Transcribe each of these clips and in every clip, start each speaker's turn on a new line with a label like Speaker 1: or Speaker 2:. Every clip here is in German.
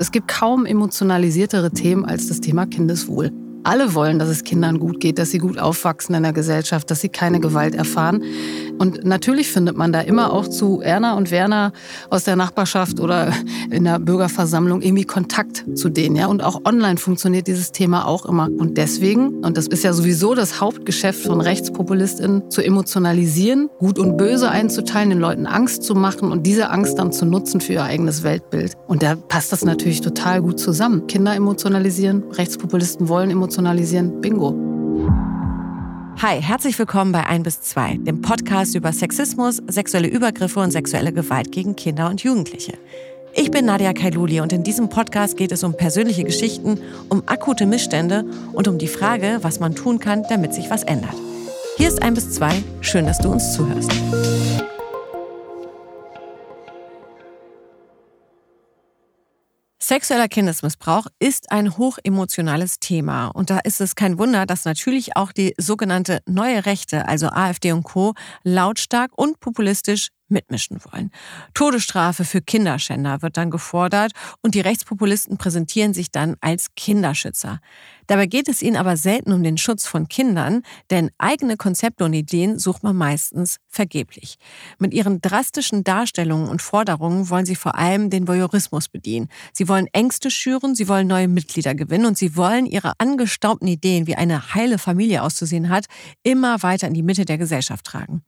Speaker 1: Es gibt kaum emotionalisiertere Themen als das Thema Kindeswohl. Alle wollen, dass es Kindern gut geht, dass sie gut aufwachsen in der Gesellschaft, dass sie keine Gewalt erfahren. Und natürlich findet man da immer auch zu Erna und Werner aus der Nachbarschaft oder in der Bürgerversammlung irgendwie Kontakt zu denen. Ja? Und auch online funktioniert dieses Thema auch immer. Und deswegen, und das ist ja sowieso das Hauptgeschäft von RechtspopulistInnen, zu emotionalisieren, gut und böse einzuteilen, den Leuten Angst zu machen und diese Angst dann zu nutzen für ihr eigenes Weltbild. Und da passt das natürlich total gut zusammen. Kinder emotionalisieren, Rechtspopulisten wollen emotionalisieren, bingo.
Speaker 2: Hi, herzlich willkommen bei 1 bis 2, dem Podcast über Sexismus, sexuelle Übergriffe und sexuelle Gewalt gegen Kinder und Jugendliche. Ich bin Nadia Kailuli und in diesem Podcast geht es um persönliche Geschichten, um akute Missstände und um die Frage, was man tun kann, damit sich was ändert. Hier ist 1 bis 2, schön, dass du uns zuhörst. Sexueller Kindesmissbrauch ist ein hochemotionales Thema. Und da ist es kein Wunder, dass natürlich auch die sogenannte neue Rechte, also AfD und Co., lautstark und populistisch mitmischen wollen. Todesstrafe für Kinderschänder wird dann gefordert und die Rechtspopulisten präsentieren sich dann als Kinderschützer. Dabei geht es ihnen aber selten um den Schutz von Kindern, denn eigene Konzepte und Ideen sucht man meistens vergeblich. Mit ihren drastischen Darstellungen und Forderungen wollen sie vor allem den Voyeurismus bedienen. Sie wollen Ängste schüren, sie wollen neue Mitglieder gewinnen und sie wollen ihre angestaubten Ideen, wie eine heile Familie auszusehen hat, immer weiter in die Mitte der Gesellschaft tragen.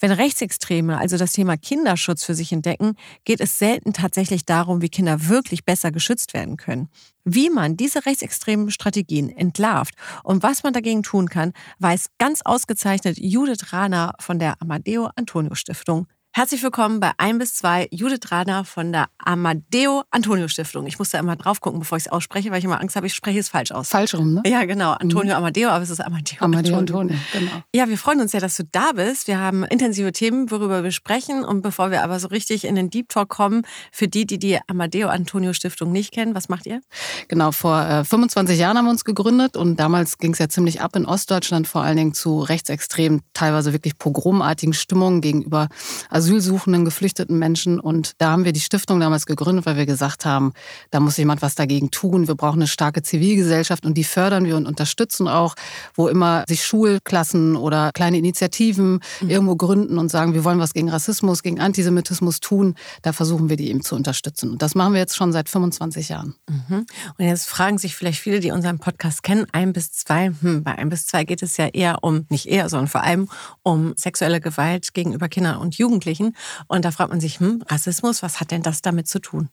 Speaker 2: Wenn Rechtsextreme also das Thema Kinderschutz für sich entdecken, geht es selten tatsächlich darum, wie Kinder wirklich besser geschützt werden können. Wie man diese rechtsextremen Strategien entlarvt und was man dagegen tun kann, weiß ganz ausgezeichnet Judith Rahner von der Amadeo Antonio Stiftung. Herzlich willkommen bei 1 bis 2 Judith Radner von der Amadeo Antonio Stiftung. Ich muss da immer drauf gucken, bevor ich es ausspreche, weil ich immer Angst habe, ich spreche es falsch aus.
Speaker 1: Falsch rum, ne?
Speaker 2: Ja, genau. Antonio mhm. Amadeo, aber es ist Amadeo,
Speaker 1: Amadeo Antonio. Antonio. genau.
Speaker 2: Ja, wir freuen uns ja, dass du da bist. Wir haben intensive Themen, worüber wir sprechen. Und bevor wir aber so richtig in den Deep Talk kommen, für die, die die Amadeo Antonio Stiftung nicht kennen, was macht ihr?
Speaker 1: Genau, vor äh, 25 Jahren haben wir uns gegründet und damals ging es ja ziemlich ab in Ostdeutschland, vor allen Dingen zu rechtsextremen, teilweise wirklich pogromartigen Stimmungen gegenüber Asylsuchenden, geflüchteten Menschen. Und da haben wir die Stiftung damals gegründet, weil wir gesagt haben, da muss jemand was dagegen tun. Wir brauchen eine starke Zivilgesellschaft und die fördern wir und unterstützen auch, wo immer sich Schulklassen oder kleine Initiativen mhm. irgendwo gründen und sagen, wir wollen was gegen Rassismus, gegen Antisemitismus tun. Da versuchen wir die eben zu unterstützen. Und das machen wir jetzt schon seit 25 Jahren.
Speaker 2: Mhm. Und jetzt fragen sich vielleicht viele, die unseren Podcast kennen, ein bis zwei. Hm, bei ein bis zwei geht es ja eher um, nicht eher, sondern vor allem um sexuelle Gewalt gegenüber Kindern und Jugendlichen. Und da fragt man sich, hm, Rassismus, was hat denn das damit zu tun?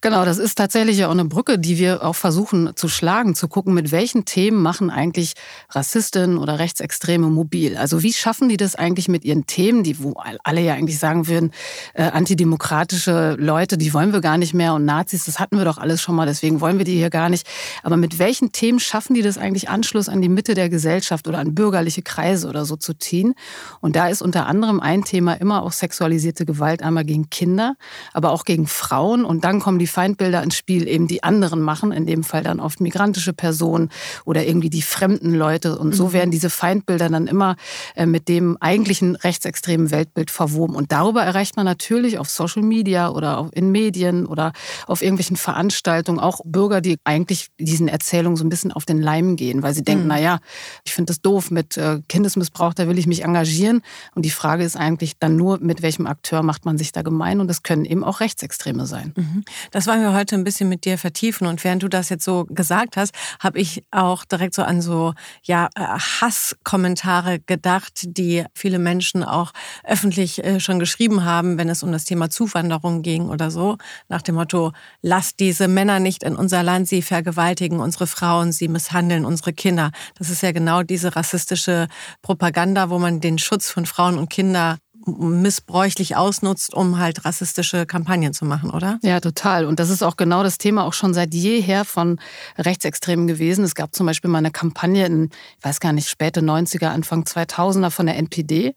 Speaker 1: Genau, das ist tatsächlich auch eine Brücke, die wir auch versuchen zu schlagen, zu gucken, mit welchen Themen machen eigentlich Rassistinnen oder Rechtsextreme mobil. Also wie schaffen die das eigentlich mit ihren Themen, die wo alle ja eigentlich sagen würden, äh, antidemokratische Leute, die wollen wir gar nicht mehr und Nazis, das hatten wir doch alles schon mal, deswegen wollen wir die hier gar nicht. Aber mit welchen Themen schaffen die das eigentlich Anschluss an die Mitte der Gesellschaft oder an bürgerliche Kreise oder so zu ziehen? Und da ist unter anderem ein Thema immer auch sexualisierte Gewalt einmal gegen Kinder, aber auch gegen Frauen. Und dann kommen die Feindbilder ins Spiel, eben die anderen machen, in dem Fall dann oft migrantische Personen oder irgendwie die fremden Leute. Und so mhm. werden diese Feindbilder dann immer äh, mit dem eigentlichen rechtsextremen Weltbild verwoben. Und darüber erreicht man natürlich auf Social Media oder in Medien oder auf irgendwelchen Veranstaltungen auch Bürger, die eigentlich diesen Erzählungen so ein bisschen auf den Leim gehen, weil sie denken, mhm. naja, ich finde das doof mit äh, Kindesmissbrauch, da will ich mich engagieren. Und die Frage ist eigentlich dann nur, mit welchem Akteur macht man sich da gemein und das können eben auch Rechtsextreme sein. Mhm.
Speaker 2: Das wollen wir heute ein bisschen mit dir vertiefen und während du das jetzt so gesagt hast, habe ich auch direkt so an so ja äh, Hasskommentare gedacht, die viele Menschen auch öffentlich äh, schon geschrieben haben, wenn es um das Thema Zuwanderung ging oder so, nach dem Motto: Lasst diese Männer nicht in unser Land, sie vergewaltigen unsere Frauen, sie misshandeln unsere Kinder. Das ist ja genau diese rassistische Propaganda, wo man den Schutz von Frauen und Kindern missbräuchlich ausnutzt, um halt rassistische Kampagnen zu machen, oder?
Speaker 1: Ja, total. Und das ist auch genau das Thema auch schon seit jeher von Rechtsextremen gewesen. Es gab zum Beispiel mal eine Kampagne in, ich weiß gar nicht, späte 90er, Anfang 2000er von der NPD,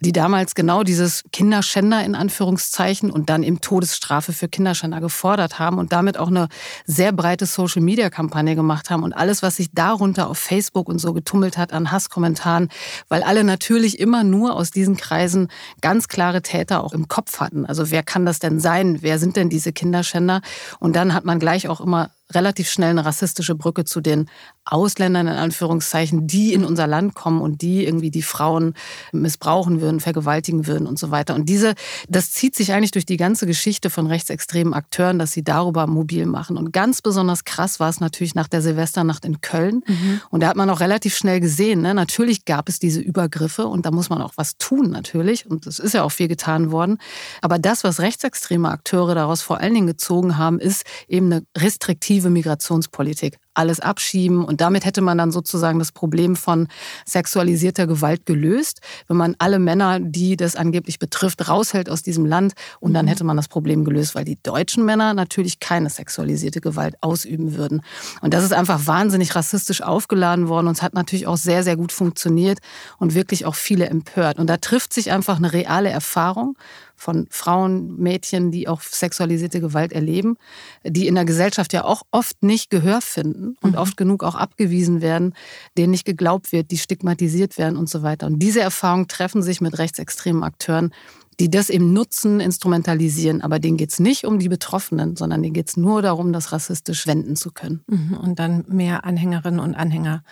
Speaker 1: die damals genau dieses Kinderschänder in Anführungszeichen und dann eben Todesstrafe für Kinderschänder gefordert haben und damit auch eine sehr breite Social-Media-Kampagne gemacht haben und alles, was sich darunter auf Facebook und so getummelt hat an Hasskommentaren, weil alle natürlich immer nur aus diesen Kreisen ganz klare Täter auch im Kopf hatten. Also wer kann das denn sein? Wer sind denn diese Kinderschänder? Und dann hat man gleich auch immer relativ schnell eine rassistische Brücke zu den Ausländern in Anführungszeichen, die in unser Land kommen und die irgendwie die Frauen missbrauchen würden, vergewaltigen würden und so weiter. Und diese, das zieht sich eigentlich durch die ganze Geschichte von rechtsextremen Akteuren, dass sie darüber mobil machen. Und ganz besonders krass war es natürlich nach der Silvesternacht in Köln. Mhm. Und da hat man auch relativ schnell gesehen, ne? natürlich gab es diese Übergriffe und da muss man auch was tun natürlich. Und es ist ja auch viel getan worden. Aber das, was rechtsextreme Akteure daraus vor allen Dingen gezogen haben, ist eben eine restriktive Migrationspolitik alles abschieben. Und damit hätte man dann sozusagen das Problem von sexualisierter Gewalt gelöst, wenn man alle Männer, die das angeblich betrifft, raushält aus diesem Land. Und dann mhm. hätte man das Problem gelöst, weil die deutschen Männer natürlich keine sexualisierte Gewalt ausüben würden. Und das ist einfach wahnsinnig rassistisch aufgeladen worden und es hat natürlich auch sehr, sehr gut funktioniert und wirklich auch viele empört. Und da trifft sich einfach eine reale Erfahrung von Frauen, Mädchen, die auch sexualisierte Gewalt erleben, die in der Gesellschaft ja auch oft nicht Gehör finden und mhm. oft genug auch abgewiesen werden, denen nicht geglaubt wird, die stigmatisiert werden und so weiter. Und diese Erfahrungen treffen sich mit rechtsextremen Akteuren, die das eben nutzen, instrumentalisieren. Aber denen geht es nicht um die Betroffenen, sondern denen geht es nur darum, das rassistisch wenden zu können.
Speaker 2: Mhm. Und dann mehr Anhängerinnen und Anhänger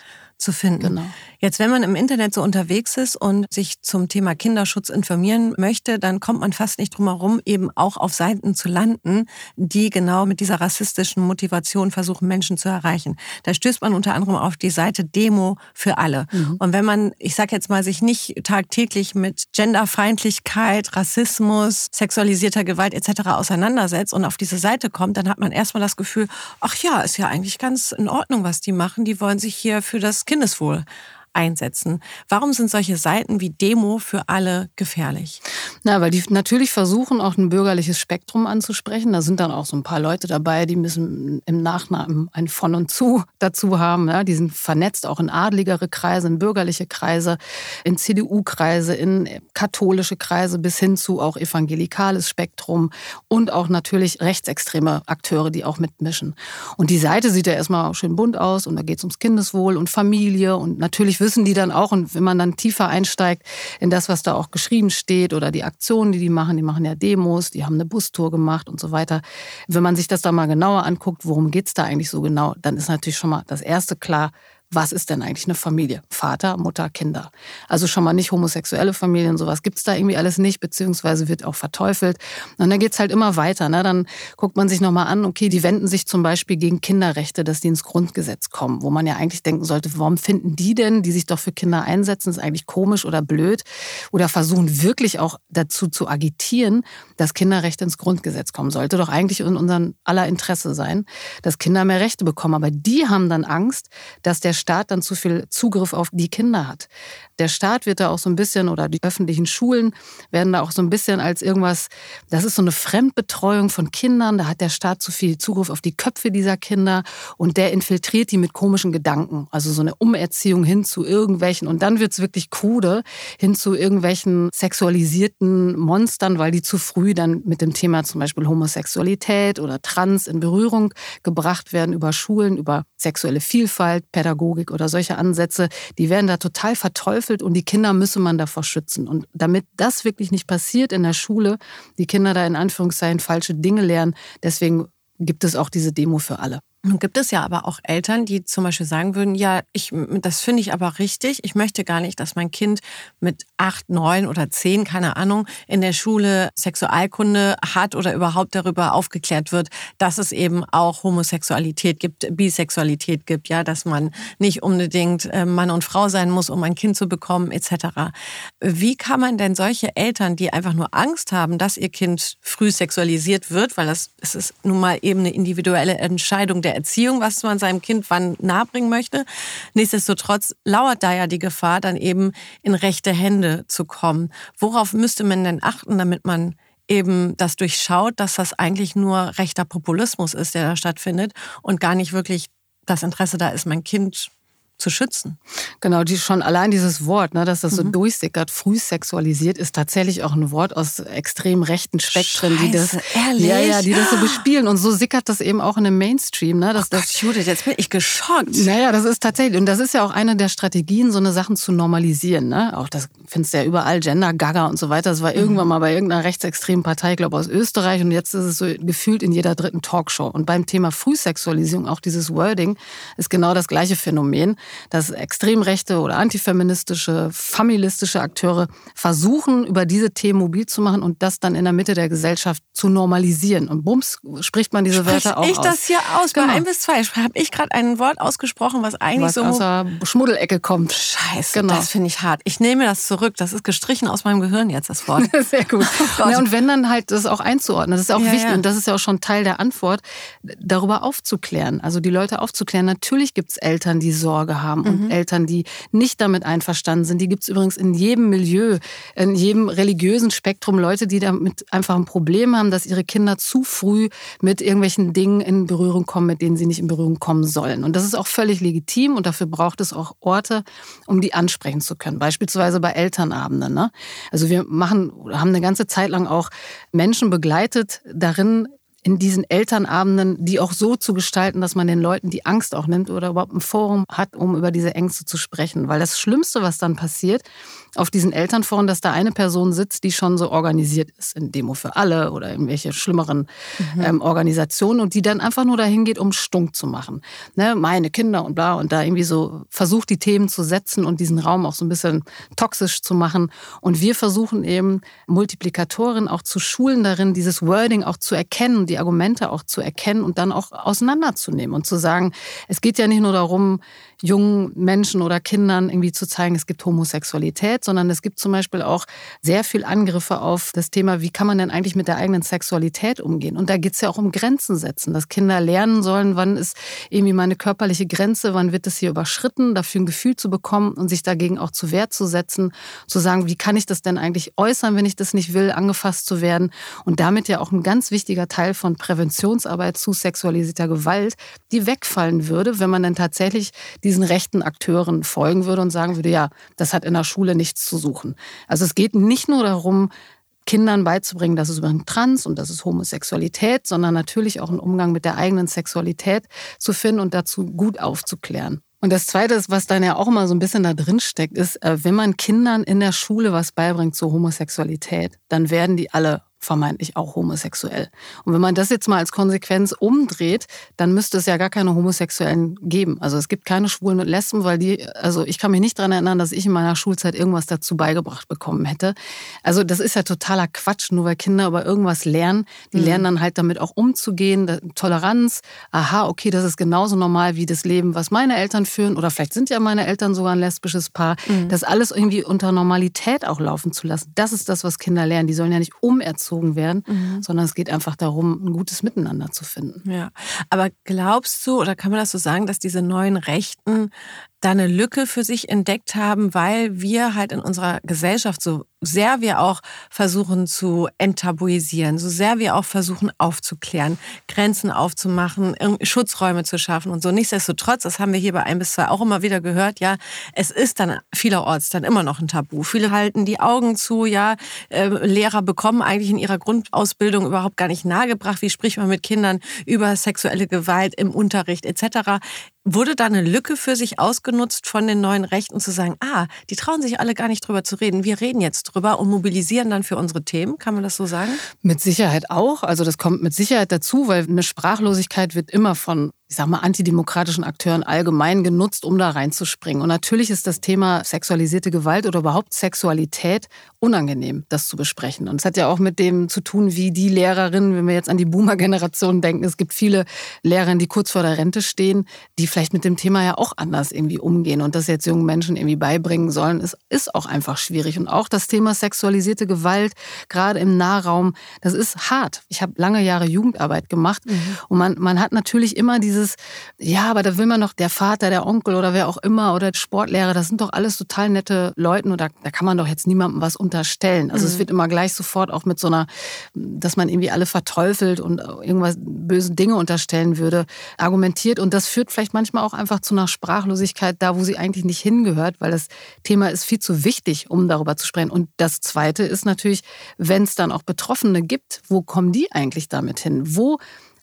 Speaker 2: zu finden. Genau. Jetzt, wenn man im Internet so unterwegs ist und sich zum Thema Kinderschutz informieren möchte, dann kommt man fast nicht drum herum, eben auch auf Seiten zu landen, die genau mit dieser rassistischen Motivation versuchen, Menschen zu erreichen. Da stößt man unter anderem auf die Seite Demo für alle. Mhm. Und wenn man, ich sag jetzt mal, sich nicht tagtäglich mit Genderfeindlichkeit, Rassismus, sexualisierter Gewalt etc. auseinandersetzt und auf diese Seite kommt, dann hat man erstmal das Gefühl, ach ja, ist ja eigentlich ganz in Ordnung, was die machen. Die wollen sich hier für das Kindeswohl einsetzen. Warum sind solche Seiten wie Demo für alle gefährlich?
Speaker 1: Na, weil die natürlich versuchen, auch ein bürgerliches Spektrum anzusprechen. Da sind dann auch so ein paar Leute dabei, die müssen im Nachnamen ein von und zu dazu haben. Ja, die sind vernetzt auch in adligere Kreise, in bürgerliche Kreise, in CDU-Kreise, in katholische Kreise bis hin zu auch evangelikales Spektrum und auch natürlich rechtsextreme Akteure, die auch mitmischen. Und die Seite sieht ja erstmal schön bunt aus und da geht es ums Kindeswohl und Familie und natürlich wissen die dann auch, und wenn man dann tiefer einsteigt in das, was da auch geschrieben steht oder die Aktionen, die die machen, die machen ja Demos, die haben eine Bustour gemacht und so weiter. Wenn man sich das da mal genauer anguckt, worum geht es da eigentlich so genau, dann ist natürlich schon mal das Erste klar, was ist denn eigentlich eine Familie? Vater, Mutter, Kinder. Also schon mal nicht homosexuelle Familien, sowas gibt's da irgendwie alles nicht, beziehungsweise wird auch verteufelt. Und dann geht's halt immer weiter. Ne? Dann guckt man sich nochmal an, okay, die wenden sich zum Beispiel gegen Kinderrechte, dass die ins Grundgesetz kommen, wo man ja eigentlich denken sollte, warum finden die denn, die sich doch für Kinder einsetzen, ist eigentlich komisch oder blöd? Oder versuchen wirklich auch dazu zu agitieren, dass Kinderrechte ins Grundgesetz kommen. Sollte doch eigentlich in unserem aller Interesse sein, dass Kinder mehr Rechte bekommen. Aber die haben dann Angst, dass der Staat dann zu viel Zugriff auf die Kinder hat. Der Staat wird da auch so ein bisschen, oder die öffentlichen Schulen werden da auch so ein bisschen als irgendwas, das ist so eine Fremdbetreuung von Kindern, da hat der Staat zu viel Zugriff auf die Köpfe dieser Kinder und der infiltriert die mit komischen Gedanken. Also so eine Umerziehung hin zu irgendwelchen, und dann wird es wirklich krude, hin zu irgendwelchen sexualisierten Monstern, weil die zu früh dann mit dem Thema zum Beispiel Homosexualität oder Trans in Berührung gebracht werden über Schulen, über sexuelle Vielfalt, Pädagogik. Pädagogik oder solche Ansätze, die werden da total verteufelt und die Kinder müsse man davor schützen. Und damit das wirklich nicht passiert in der Schule, die Kinder da in Anführungszeichen falsche Dinge lernen, deswegen gibt es auch diese Demo für alle.
Speaker 2: Nun gibt es ja aber auch Eltern, die zum Beispiel sagen würden, ja, ich, das finde ich aber richtig. Ich möchte gar nicht, dass mein Kind mit acht, neun oder zehn, keine Ahnung, in der Schule Sexualkunde hat oder überhaupt darüber aufgeklärt wird, dass es eben auch Homosexualität gibt, Bisexualität gibt, ja, dass man nicht unbedingt äh, Mann und Frau sein muss, um ein Kind zu bekommen, etc. Wie kann man denn solche Eltern, die einfach nur Angst haben, dass ihr Kind früh sexualisiert wird, weil das, es ist nun mal eben eine individuelle Entscheidung der der Erziehung, was man seinem Kind wann nahebringen möchte. Nichtsdestotrotz lauert da ja die Gefahr, dann eben in rechte Hände zu kommen. Worauf müsste man denn achten, damit man eben das durchschaut, dass das eigentlich nur rechter Populismus ist, der da stattfindet und gar nicht wirklich das Interesse da ist, mein Kind zu schützen.
Speaker 1: Genau, die schon allein dieses Wort, ne, dass das so mhm. durchsickert, früh sexualisiert, ist tatsächlich auch ein Wort aus extrem rechten Spektren,
Speaker 2: Scheiße,
Speaker 1: die das,
Speaker 2: ehrlich?
Speaker 1: ja, ja, die das so bespielen. Und so sickert das eben auch in dem Mainstream, ne, dass
Speaker 2: oh
Speaker 1: das.
Speaker 2: Gott, Judith, jetzt bin ich geschockt.
Speaker 1: Naja, das ist tatsächlich, und das ist ja auch eine der Strategien, so eine Sachen zu normalisieren, ne. Auch das findest du ja überall, Gender, Gaga und so weiter. Das war mhm. irgendwann mal bei irgendeiner rechtsextremen Partei, ich glaube aus Österreich, und jetzt ist es so gefühlt in jeder dritten Talkshow. Und beim Thema Frühsexualisierung, auch dieses Wording, ist genau das gleiche Phänomen, dass extrem rechte oder antifeministische, familistische Akteure versuchen, über diese Themen mobil zu machen und das dann in der Mitte der Gesellschaft zu normalisieren. Und bums spricht man diese Sprich Wörter auch
Speaker 2: ich aus. das hier aus? Genau. Bei ein bis zwei habe ich gerade ein Wort ausgesprochen, was eigentlich was so
Speaker 1: aus der Schmuddelecke kommt.
Speaker 2: Scheiße, genau. das finde ich hart. Ich nehme das zurück. Das ist gestrichen aus meinem Gehirn jetzt, das Wort.
Speaker 1: Sehr gut. Oh ja, und wenn dann halt das auch einzuordnen, das ist auch ja, wichtig ja. und das ist ja auch schon Teil der Antwort, darüber aufzuklären. Also die Leute aufzuklären. Natürlich gibt es Eltern, die Sorge haben und mhm. Eltern, die nicht damit einverstanden sind. Die gibt es übrigens in jedem Milieu, in jedem religiösen Spektrum Leute, die damit einfach ein Problem haben, dass ihre Kinder zu früh mit irgendwelchen Dingen in Berührung kommen, mit denen sie nicht in Berührung kommen sollen. Und das ist auch völlig legitim und dafür braucht es auch Orte, um die ansprechen zu können. Beispielsweise bei Elternabenden. Ne? Also wir machen, haben eine ganze Zeit lang auch Menschen begleitet darin, in diesen Elternabenden, die auch so zu gestalten, dass man den Leuten die Angst auch nimmt oder überhaupt ein Forum hat, um über diese Ängste zu sprechen. Weil das Schlimmste, was dann passiert, auf diesen Elternforen, dass da eine Person sitzt, die schon so organisiert ist, in Demo für alle oder irgendwelche schlimmeren mhm. ähm, Organisationen und die dann einfach nur dahin geht, um stunk zu machen. Ne, meine Kinder und bla und da irgendwie so versucht, die Themen zu setzen und diesen Raum auch so ein bisschen toxisch zu machen. Und wir versuchen eben Multiplikatoren auch zu schulen darin, dieses Wording auch zu erkennen, die Argumente auch zu erkennen und dann auch auseinanderzunehmen und zu sagen, es geht ja nicht nur darum, jungen Menschen oder Kindern irgendwie zu zeigen, es gibt Homosexualität, sondern es gibt zum Beispiel auch sehr viel Angriffe auf das Thema, wie kann man denn eigentlich mit der eigenen Sexualität umgehen? Und da geht es ja auch um Grenzen setzen, dass Kinder lernen sollen, wann ist irgendwie meine körperliche Grenze, wann wird es hier überschritten, dafür ein Gefühl zu bekommen und sich dagegen auch zu Wehr zu setzen, zu sagen, wie kann ich das denn eigentlich äußern, wenn ich das nicht will, angefasst zu werden. Und damit ja auch ein ganz wichtiger Teil von Präventionsarbeit zu sexualisierter Gewalt, die wegfallen würde, wenn man dann tatsächlich die diesen rechten Akteuren folgen würde und sagen würde, ja, das hat in der Schule nichts zu suchen. Also es geht nicht nur darum, Kindern beizubringen, dass es übrigens Trans und das ist Homosexualität, sondern natürlich auch einen Umgang mit der eigenen Sexualität zu finden und dazu gut aufzuklären. Und das Zweite, was dann ja auch immer so ein bisschen da drin steckt, ist, äh, wenn man Kindern in der Schule was beibringt zur Homosexualität, dann werden die alle vermeintlich auch homosexuell. Und wenn man das jetzt mal als Konsequenz umdreht, dann müsste es ja gar keine Homosexuellen geben. Also es gibt keine Schwulen und Lesben, weil die, also ich kann mich nicht daran erinnern, dass ich in meiner Schulzeit irgendwas dazu beigebracht bekommen hätte. Also das ist ja totaler Quatsch, nur weil Kinder über irgendwas lernen. Die mhm. lernen dann halt damit auch umzugehen, Toleranz. Aha, okay, das ist genauso normal wie das Leben, was meine Eltern führen. Oder vielleicht sind ja meine Eltern sogar ein lesbisches Paar. Mhm. Das alles irgendwie unter Normalität auch laufen zu lassen. Das ist das, was Kinder lernen. Die sollen ja nicht umerzogen erzogen werden, mhm. sondern es geht einfach darum, ein gutes Miteinander zu finden.
Speaker 2: Ja, aber glaubst du oder kann man das so sagen, dass diese neuen Rechten da eine Lücke für sich entdeckt haben, weil wir halt in unserer Gesellschaft so sehr wir auch versuchen zu enttabuisieren, so sehr wir auch versuchen aufzuklären, Grenzen aufzumachen, Schutzräume zu schaffen und so. Nichtsdestotrotz, das haben wir hier bei ein bis zwei auch immer wieder gehört, ja, es ist dann vielerorts dann immer noch ein Tabu. Viele halten die Augen zu, ja, äh, Lehrer bekommen eigentlich in ihrer Grundausbildung überhaupt gar nicht nahegebracht, wie spricht man mit Kindern über sexuelle Gewalt im Unterricht etc. Wurde da eine Lücke für sich ausgenutzt von den neuen Rechten zu sagen, ah, die trauen sich alle gar nicht drüber zu reden. Wir reden jetzt drüber und mobilisieren dann für unsere Themen. Kann man das so sagen?
Speaker 1: Mit Sicherheit auch. Also das kommt mit Sicherheit dazu, weil eine Sprachlosigkeit wird immer von ich sag mal, antidemokratischen Akteuren allgemein genutzt, um da reinzuspringen. Und natürlich ist das Thema sexualisierte Gewalt oder überhaupt Sexualität unangenehm, das zu besprechen. Und es hat ja auch mit dem zu tun, wie die Lehrerinnen, wenn wir jetzt an die Boomer-Generation denken, es gibt viele Lehrerinnen, die kurz vor der Rente stehen, die vielleicht mit dem Thema ja auch anders irgendwie umgehen und das jetzt jungen Menschen irgendwie beibringen sollen, ist, ist auch einfach schwierig. Und auch das Thema sexualisierte Gewalt, gerade im Nahraum, das ist hart. Ich habe lange Jahre Jugendarbeit gemacht mhm. und man, man hat natürlich immer diese dieses, ja, aber da will man doch der Vater, der Onkel oder wer auch immer oder Sportlehrer, das sind doch alles total nette Leute und da, da kann man doch jetzt niemandem was unterstellen. Also mhm. es wird immer gleich sofort auch mit so einer, dass man irgendwie alle verteufelt und irgendwas böse Dinge unterstellen würde, argumentiert und das führt vielleicht manchmal auch einfach zu einer Sprachlosigkeit da, wo sie eigentlich nicht hingehört, weil das Thema ist viel zu wichtig, um darüber zu sprechen. Und das Zweite ist natürlich, wenn es dann auch Betroffene gibt, wo kommen die eigentlich damit hin? Wo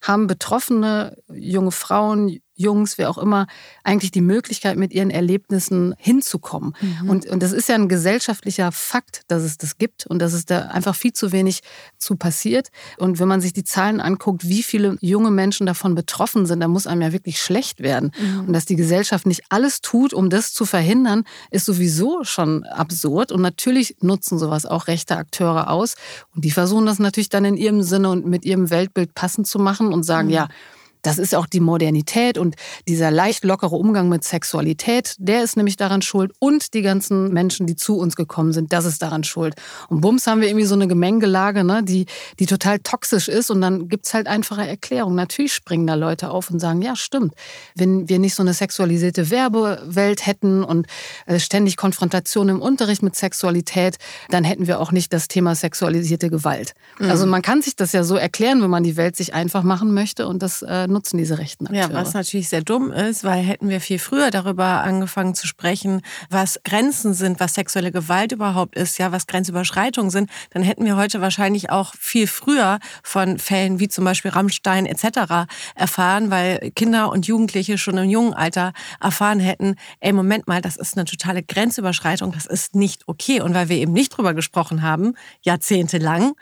Speaker 1: haben Betroffene, junge Frauen, Jungs, wer auch immer, eigentlich die Möglichkeit, mit ihren Erlebnissen hinzukommen. Mhm. Und, und das ist ja ein gesellschaftlicher Fakt, dass es das gibt und dass es da einfach viel zu wenig zu passiert. Und wenn man sich die Zahlen anguckt, wie viele junge Menschen davon betroffen sind, dann muss einem ja wirklich schlecht werden. Mhm. Und dass die Gesellschaft nicht alles tut, um das zu verhindern, ist sowieso schon absurd. Und natürlich nutzen sowas auch rechte Akteure aus. Und die versuchen das natürlich dann in ihrem Sinne und mit ihrem Weltbild passend zu machen und sagen, mhm. ja, das ist auch die Modernität und dieser leicht lockere Umgang mit Sexualität, der ist nämlich daran schuld und die ganzen Menschen, die zu uns gekommen sind, das ist daran schuld. Und bums haben wir irgendwie so eine Gemengelage, ne, die, die total toxisch ist und dann gibt's halt einfache Erklärungen. Natürlich springen da Leute auf und sagen, ja stimmt, wenn wir nicht so eine sexualisierte Werbewelt hätten und äh, ständig Konfrontation im Unterricht mit Sexualität, dann hätten wir auch nicht das Thema sexualisierte Gewalt. Mhm. Also man kann sich das ja so erklären, wenn man die Welt sich einfach machen möchte und das äh, nutzen diese rechten Akteure.
Speaker 2: Ja, was natürlich sehr dumm ist, weil hätten wir viel früher darüber angefangen zu sprechen, was Grenzen sind, was sexuelle Gewalt überhaupt ist, ja, was Grenzüberschreitungen sind, dann hätten wir heute wahrscheinlich auch viel früher von Fällen wie zum Beispiel Rammstein etc. erfahren, weil Kinder und Jugendliche schon im jungen Alter erfahren hätten, ey, Moment mal, das ist eine totale Grenzüberschreitung, das ist nicht okay. Und weil wir eben nicht drüber gesprochen haben, jahrzehntelang,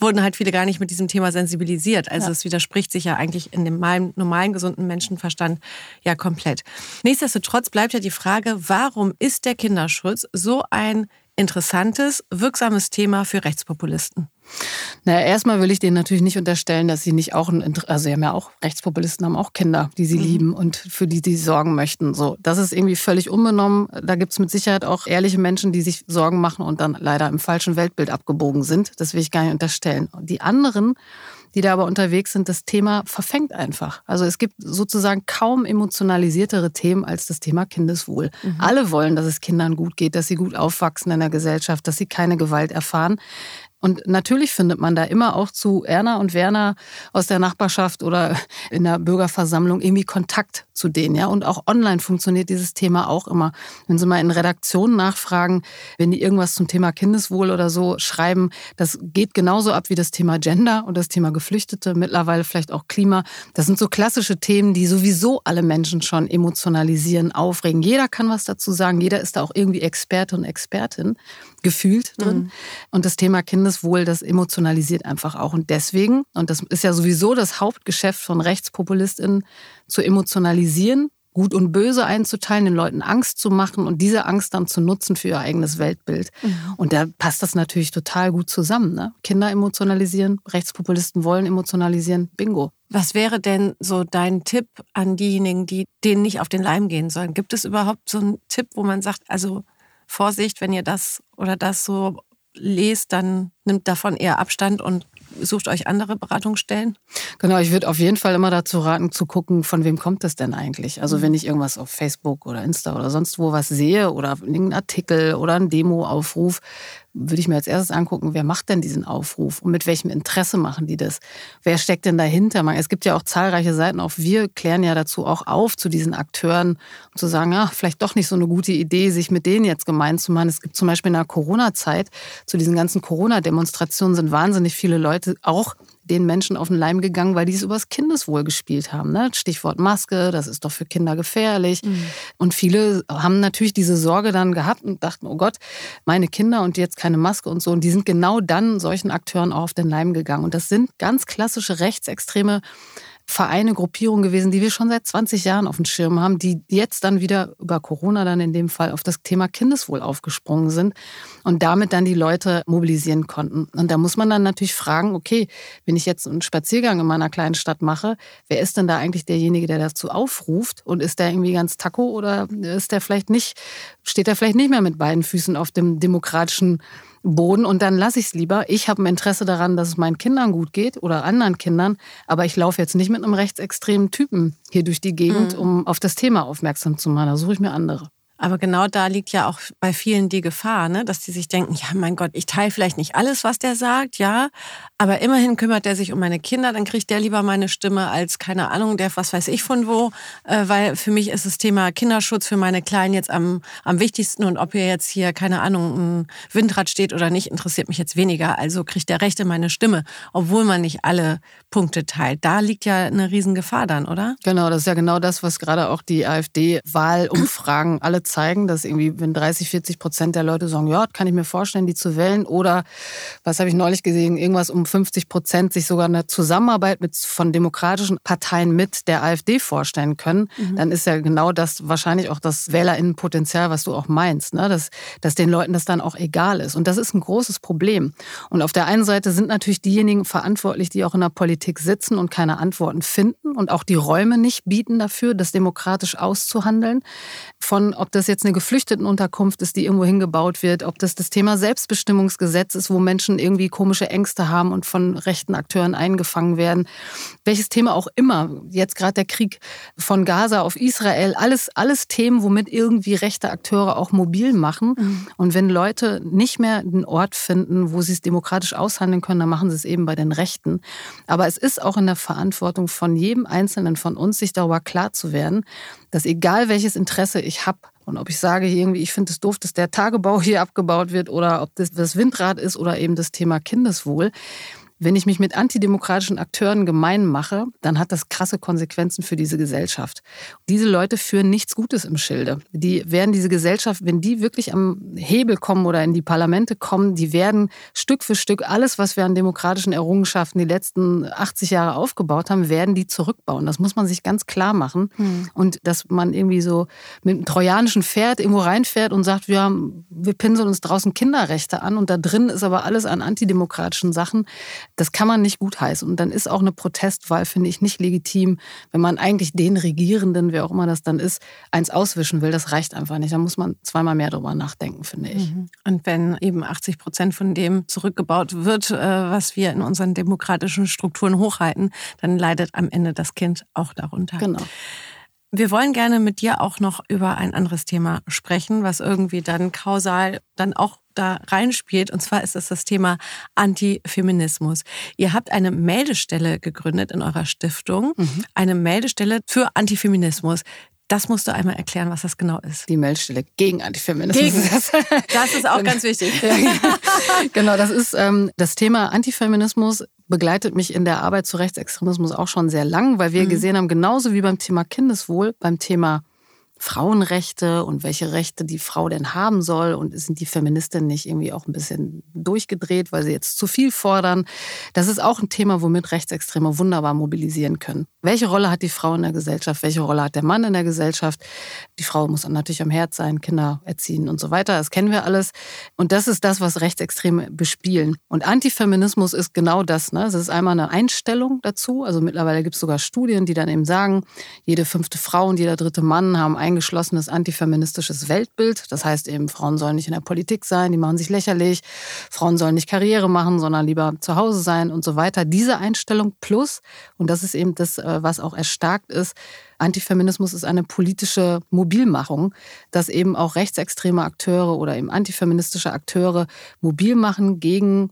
Speaker 2: wurden halt viele gar nicht mit diesem Thema sensibilisiert. Also ja. es widerspricht sich ja eigentlich in dem normalen, gesunden Menschenverstand ja komplett. Nichtsdestotrotz bleibt ja die Frage, warum ist der Kinderschutz so ein interessantes, wirksames Thema für Rechtspopulisten?
Speaker 1: Naja, erstmal will ich denen natürlich nicht unterstellen, dass sie nicht auch, ein, also sie haben ja auch, Rechtspopulisten haben auch Kinder, die sie mhm. lieben und für die sie sorgen möchten. So, das ist irgendwie völlig unbenommen. Da gibt es mit Sicherheit auch ehrliche Menschen, die sich Sorgen machen und dann leider im falschen Weltbild abgebogen sind. Das will ich gar nicht unterstellen. Die anderen, die da aber unterwegs sind, das Thema verfängt einfach. Also es gibt sozusagen kaum emotionalisiertere Themen als das Thema Kindeswohl. Mhm. Alle wollen, dass es Kindern gut geht, dass sie gut aufwachsen in der Gesellschaft, dass sie keine Gewalt erfahren. Und natürlich findet man da immer auch zu Erna und Werner aus der Nachbarschaft oder in der Bürgerversammlung irgendwie Kontakt zu denen. Ja? Und auch online funktioniert dieses Thema auch immer. Wenn Sie mal in Redaktionen nachfragen, wenn die irgendwas zum Thema Kindeswohl oder so schreiben, das geht genauso ab wie das Thema Gender und das Thema Geflüchtete, mittlerweile vielleicht auch Klima. Das sind so klassische Themen, die sowieso alle Menschen schon emotionalisieren, aufregen. Jeder kann was dazu sagen, jeder ist da auch irgendwie Experte und Expertin gefühlt drin. Mhm. Und das Thema Kindeswohl, das emotionalisiert einfach auch. Und deswegen, und das ist ja sowieso das Hauptgeschäft von RechtspopulistInnen, zu emotionalisieren, gut und böse einzuteilen, den Leuten Angst zu machen und diese Angst dann zu nutzen für ihr eigenes Weltbild. Mhm. Und da passt das natürlich total gut zusammen. Ne? Kinder emotionalisieren, Rechtspopulisten wollen emotionalisieren, bingo.
Speaker 2: Was wäre denn so dein Tipp an diejenigen, die denen nicht auf den Leim gehen sollen? Gibt es überhaupt so einen Tipp, wo man sagt, also Vorsicht, wenn ihr das oder das so lest, dann nimmt davon eher Abstand und sucht euch andere Beratungsstellen?
Speaker 1: Genau, ich würde auf jeden Fall immer dazu raten, zu gucken, von wem kommt das denn eigentlich? Also wenn ich irgendwas auf Facebook oder Insta oder sonst wo was sehe oder irgendeinen Artikel oder einen Demo-Aufruf, würde ich mir als erstes angucken, wer macht denn diesen Aufruf und mit welchem Interesse machen die das? Wer steckt denn dahinter? Es gibt ja auch zahlreiche Seiten, auch wir klären ja dazu auch auf zu diesen Akteuren, um zu sagen, ja, vielleicht doch nicht so eine gute Idee, sich mit denen jetzt gemein zu machen. Es gibt zum Beispiel in der Corona-Zeit, zu diesen ganzen Corona-Demonstrationen sind wahnsinnig viele Leute auch den Menschen auf den Leim gegangen, weil die es übers Kindeswohl gespielt haben. Ne? Stichwort Maske, das ist doch für Kinder gefährlich. Mhm. Und viele haben natürlich diese Sorge dann gehabt und dachten, oh Gott, meine Kinder und jetzt keine Maske und so. Und die sind genau dann solchen Akteuren auch auf den Leim gegangen. Und das sind ganz klassische rechtsextreme Vereine, Gruppierungen gewesen, die wir schon seit 20 Jahren auf dem Schirm haben, die jetzt dann wieder über Corona dann in dem Fall auf das Thema Kindeswohl aufgesprungen sind und damit dann die Leute mobilisieren konnten. Und da muss man dann natürlich fragen, okay, wenn ich jetzt einen Spaziergang in meiner kleinen Stadt mache, wer ist denn da eigentlich derjenige, der dazu aufruft? Und ist der irgendwie ganz taco oder ist der vielleicht nicht, steht er vielleicht nicht mehr mit beiden Füßen auf dem demokratischen Boden und dann lasse ich es lieber. Ich habe ein Interesse daran, dass es meinen Kindern gut geht oder anderen Kindern, aber ich laufe jetzt nicht mit einem rechtsextremen Typen hier durch die Gegend, mhm. um auf das Thema aufmerksam zu machen. Da suche ich mir andere.
Speaker 2: Aber genau da liegt ja auch bei vielen die Gefahr, ne? dass die sich denken, ja, mein Gott, ich teile vielleicht nicht alles, was der sagt, ja, aber immerhin kümmert er sich um meine Kinder, dann kriegt der lieber meine Stimme als, keine Ahnung, der was weiß ich von wo, äh, weil für mich ist das Thema Kinderschutz für meine Kleinen jetzt am, am wichtigsten und ob hier jetzt hier, keine Ahnung, ein Windrad steht oder nicht, interessiert mich jetzt weniger. Also kriegt der Rechte meine Stimme, obwohl man nicht alle Punkte teilt. Da liegt ja eine Riesengefahr dann, oder?
Speaker 1: Genau, das ist ja genau das, was gerade auch die AfD-Wahlumfragen alle zeigen, dass irgendwie, wenn 30, 40 Prozent der Leute sagen, ja, kann ich mir vorstellen, die zu wählen, oder was habe ich neulich gesehen, irgendwas um 50 Prozent sich sogar eine Zusammenarbeit mit, von demokratischen Parteien mit der AfD vorstellen können, mhm. dann ist ja genau das wahrscheinlich auch das Wählerinnenpotenzial, was du auch meinst, ne? dass, dass den Leuten das dann auch egal ist. Und das ist ein großes Problem. Und auf der einen Seite sind natürlich diejenigen verantwortlich, die auch in der Politik sitzen und keine Antworten finden und auch die Räume nicht bieten dafür, das demokratisch auszuhandeln. Von ob das jetzt eine Geflüchtetenunterkunft ist, die irgendwo hingebaut wird, ob das das Thema Selbstbestimmungsgesetz ist, wo Menschen irgendwie komische Ängste haben und von rechten Akteuren eingefangen werden. Welches Thema auch immer, jetzt gerade der Krieg von Gaza auf Israel, alles, alles Themen, womit irgendwie rechte Akteure auch mobil machen. Mhm. Und wenn Leute nicht mehr einen Ort finden, wo sie es demokratisch aushandeln können, dann machen sie es eben bei den Rechten. Aber es ist auch in der Verantwortung von jedem Einzelnen von uns, sich darüber klar zu werden, dass egal welches Interesse ich habe, und ob ich sage irgendwie, ich finde es doof, dass der Tagebau hier abgebaut wird oder ob das das Windrad ist oder eben das Thema Kindeswohl, wenn ich mich mit antidemokratischen Akteuren gemein mache, dann hat das krasse Konsequenzen für diese Gesellschaft. Diese Leute führen nichts Gutes im Schilde. Die werden diese Gesellschaft, wenn die wirklich am Hebel kommen oder in die Parlamente kommen, die werden Stück für Stück alles, was wir an demokratischen Errungenschaften die letzten 80 Jahre aufgebaut haben, werden die zurückbauen. Das muss man sich ganz klar machen. Mhm. Und dass man irgendwie so mit einem trojanischen Pferd irgendwo reinfährt und sagt, wir, haben, wir pinseln uns draußen Kinderrechte an und da drin ist aber alles an antidemokratischen Sachen das kann man nicht gutheißen. Und dann ist auch eine Protestwahl, finde ich, nicht legitim, wenn man eigentlich den Regierenden, wer auch immer das dann ist, eins auswischen will. Das reicht einfach nicht. Da muss man zweimal mehr drüber nachdenken, finde ich. Mhm.
Speaker 2: Und wenn eben 80 Prozent von dem zurückgebaut wird, äh, was wir in unseren demokratischen Strukturen hochhalten, dann leidet am Ende das Kind auch darunter.
Speaker 1: Genau.
Speaker 2: Wir wollen gerne mit dir auch noch über ein anderes Thema sprechen, was irgendwie dann kausal dann auch da reinspielt. Und zwar ist es das Thema Antifeminismus. Ihr habt eine Meldestelle gegründet in eurer Stiftung, mhm. eine Meldestelle für Antifeminismus. Das musst du einmal erklären, was das genau ist.
Speaker 1: Die Meldestelle gegen Antifeminismus. Gegen.
Speaker 2: Das ist auch ganz wichtig.
Speaker 1: genau, das ist ähm, das Thema Antifeminismus begleitet mich in der Arbeit zu Rechtsextremismus auch schon sehr lang, weil wir mhm. gesehen haben, genauso wie beim Thema Kindeswohl, beim Thema Frauenrechte und welche Rechte die Frau denn haben soll und sind die Feministinnen nicht irgendwie auch ein bisschen durchgedreht, weil sie jetzt zu viel fordern. Das ist auch ein Thema, womit Rechtsextreme wunderbar mobilisieren können. Welche Rolle hat die Frau in der Gesellschaft? Welche Rolle hat der Mann in der Gesellschaft? Die Frau muss natürlich am Herd sein, Kinder erziehen und so weiter. Das kennen wir alles. Und das ist das, was Rechtsextreme bespielen. Und Antifeminismus ist genau das. Ne? Es ist einmal eine Einstellung dazu. Also mittlerweile gibt es sogar Studien, die dann eben sagen, jede fünfte Frau und jeder dritte Mann haben eingeschlossenes antifeministisches Weltbild. Das heißt eben, Frauen sollen nicht in der Politik sein, die machen sich lächerlich. Frauen sollen nicht Karriere machen, sondern lieber zu Hause sein und so weiter. Diese Einstellung plus, und das ist eben das, äh, was auch erstarkt ist, Antifeminismus ist eine politische Mobilmachung, dass eben auch rechtsextreme Akteure oder eben antifeministische Akteure mobil machen gegen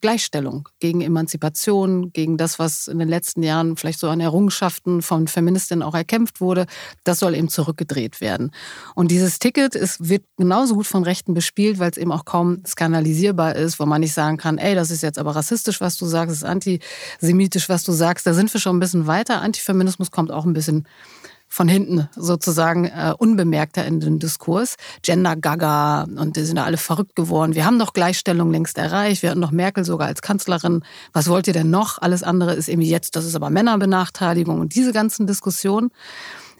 Speaker 1: Gleichstellung, gegen Emanzipation, gegen das, was in den letzten Jahren vielleicht so an Errungenschaften von Feministinnen auch erkämpft wurde, das soll eben zurückgedreht werden. Und dieses Ticket ist, wird genauso gut von Rechten bespielt, weil es eben auch kaum skandalisierbar ist, wo man nicht sagen kann, ey, das ist jetzt aber rassistisch, was du sagst, das ist antisemitisch, was du sagst. Da sind wir schon ein bisschen weiter. Antifeminismus kommt auch ein bisschen von hinten sozusagen äh, unbemerkter in den Diskurs. Gender Gaga und die sind da alle verrückt geworden. Wir haben doch Gleichstellung längst erreicht. Wir hatten doch Merkel sogar als Kanzlerin. Was wollt ihr denn noch? Alles andere ist irgendwie jetzt, das ist aber Männerbenachteiligung und diese ganzen Diskussionen,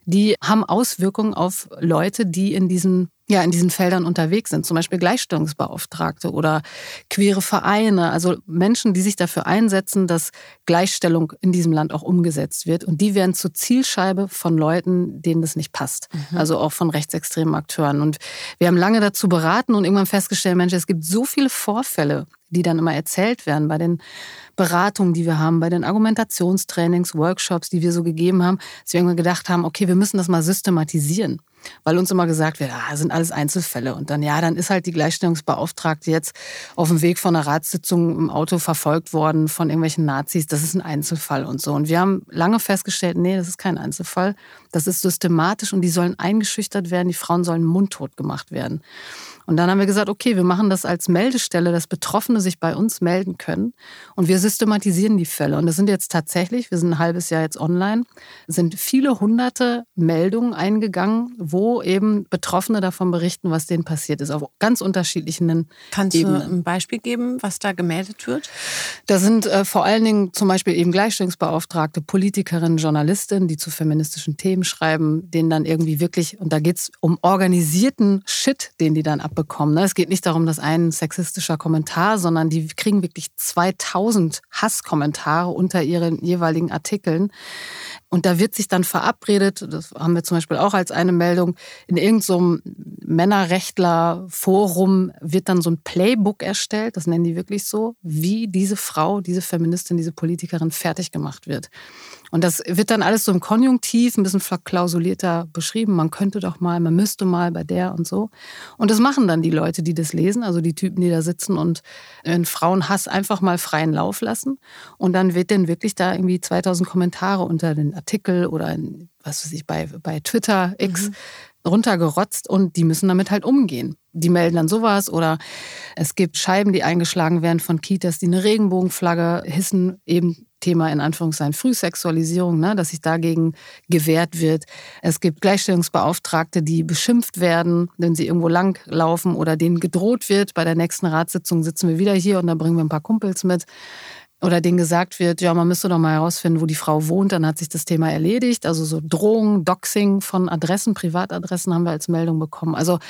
Speaker 1: die haben Auswirkungen auf Leute, die in diesen ja in diesen Feldern unterwegs sind, zum Beispiel Gleichstellungsbeauftragte oder queere Vereine, also Menschen, die sich dafür einsetzen, dass Gleichstellung in diesem Land auch umgesetzt wird. Und die werden zur Zielscheibe von Leuten, denen das nicht passt, mhm. also auch von rechtsextremen Akteuren. Und wir haben lange dazu beraten und irgendwann festgestellt, Mensch, es gibt so viele Vorfälle, die dann immer erzählt werden bei den Beratungen, die wir haben, bei den Argumentationstrainings, Workshops, die wir so gegeben haben, dass wir irgendwann gedacht haben, okay, wir müssen das mal systematisieren weil uns immer gesagt wird, ah, sind alles Einzelfälle. Und dann, ja, dann ist halt die Gleichstellungsbeauftragte jetzt auf dem Weg von einer Ratssitzung im Auto verfolgt worden von irgendwelchen Nazis. Das ist ein Einzelfall und so. Und wir haben lange festgestellt, nee, das ist kein Einzelfall. Das ist systematisch und die sollen eingeschüchtert werden, die Frauen sollen mundtot gemacht werden. Und dann haben wir gesagt, okay, wir machen das als Meldestelle, dass Betroffene sich bei uns melden können. Und wir systematisieren die Fälle. Und das sind jetzt tatsächlich, wir sind ein halbes Jahr jetzt online, sind viele hunderte Meldungen eingegangen, wo eben Betroffene davon berichten, was denen passiert ist, auf ganz unterschiedlichen
Speaker 2: Kannst Ebenen. du ein Beispiel geben, was da gemeldet wird?
Speaker 1: Da sind äh, vor allen Dingen zum Beispiel eben Gleichstellungsbeauftragte, Politikerinnen, Journalistinnen, die zu feministischen Themen schreiben, denen dann irgendwie wirklich, und da geht es um organisierten Shit, den die dann ab bekommen. Ne? Es geht nicht darum, dass ein sexistischer Kommentar, sondern die kriegen wirklich 2000 Hasskommentare unter ihren jeweiligen Artikeln. Und da wird sich dann verabredet, das haben wir zum Beispiel auch als eine Meldung, in irgendeinem so Männerrechtler-Forum wird dann so ein Playbook erstellt, das nennen die wirklich so, wie diese Frau, diese Feministin, diese Politikerin fertig gemacht wird. Und das wird dann alles so im Konjunktiv, ein bisschen verklausulierter beschrieben. Man könnte doch mal, man müsste mal bei der und so. Und das machen dann die Leute, die das lesen, also die Typen, die da sitzen und in Frauenhass einfach mal freien Lauf lassen. Und dann wird dann wirklich da irgendwie 2000 Kommentare unter den Artikel oder in, was weiß ich, bei, bei Twitter, X, mhm runtergerotzt und die müssen damit halt umgehen. Die melden dann sowas oder es gibt Scheiben, die eingeschlagen werden von Kitas, die eine Regenbogenflagge hissen, eben Thema in Anführungszeichen Frühsexualisierung, ne, dass sich dagegen gewehrt wird. Es gibt Gleichstellungsbeauftragte, die beschimpft werden, wenn sie irgendwo langlaufen oder denen gedroht wird. Bei der nächsten Ratssitzung sitzen wir wieder hier und dann bringen wir ein paar Kumpels mit. Oder denen gesagt wird, ja, man müsste doch mal herausfinden, wo die Frau wohnt, dann hat sich das Thema erledigt. Also so Drohungen, Doxing von Adressen, Privatadressen haben wir als Meldung bekommen. Also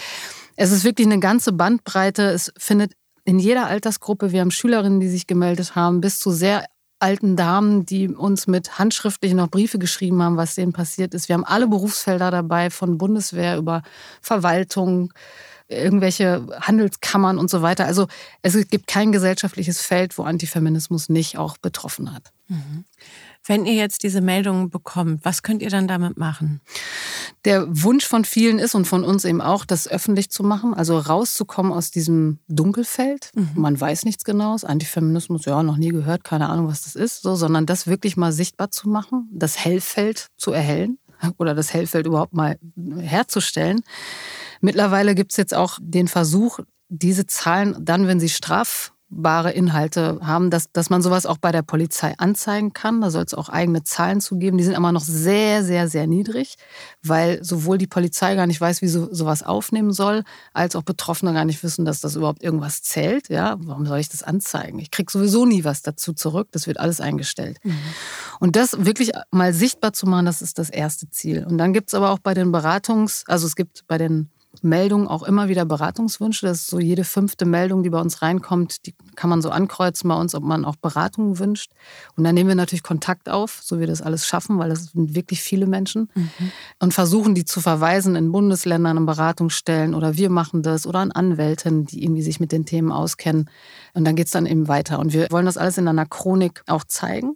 Speaker 1: es ist wirklich eine ganze Bandbreite. Es findet in jeder Altersgruppe, wir haben Schülerinnen, die sich gemeldet haben, bis zu sehr alten Damen, die uns mit handschriftlich noch Briefe geschrieben haben, was denen passiert ist. Wir haben alle Berufsfelder dabei, von Bundeswehr über Verwaltung, irgendwelche Handelskammern und so weiter. Also es gibt kein gesellschaftliches Feld, wo Antifeminismus nicht auch betroffen hat. Mhm.
Speaker 2: Wenn ihr jetzt diese Meldungen bekommt, was könnt ihr dann damit machen?
Speaker 1: Der Wunsch von vielen ist und von uns eben auch, das öffentlich zu machen, also rauszukommen aus diesem Dunkelfeld. Mhm. Man weiß nichts Genaues. Antifeminismus, ja, noch nie gehört, keine Ahnung, was das ist, so, sondern das wirklich mal sichtbar zu machen, das Hellfeld zu erhellen oder das Hellfeld überhaupt mal herzustellen. Mittlerweile gibt es jetzt auch den Versuch, diese Zahlen dann, wenn sie straf bare Inhalte haben, dass, dass man sowas auch bei der Polizei anzeigen kann. Da soll es auch eigene Zahlen zugeben. Die sind immer noch sehr, sehr, sehr niedrig, weil sowohl die Polizei gar nicht weiß, wie so, sowas aufnehmen soll, als auch Betroffene gar nicht wissen, dass das überhaupt irgendwas zählt. Ja, warum soll ich das anzeigen? Ich kriege sowieso nie was dazu zurück. Das wird alles eingestellt. Mhm. Und das wirklich mal sichtbar zu machen, das ist das erste Ziel. Und dann gibt es aber auch bei den Beratungs-, also es gibt bei den Meldungen auch immer wieder Beratungswünsche. Das ist so jede fünfte Meldung, die bei uns reinkommt, die kann man so ankreuzen bei uns, ob man auch Beratungen wünscht. Und dann nehmen wir natürlich Kontakt auf, so wir das alles schaffen, weil das sind wirklich viele Menschen mhm. und versuchen die zu verweisen in Bundesländern, in Beratungsstellen oder wir machen das oder an Anwälten, die irgendwie sich mit den Themen auskennen. Und dann geht es dann eben weiter. Und wir wollen das alles in einer Chronik auch zeigen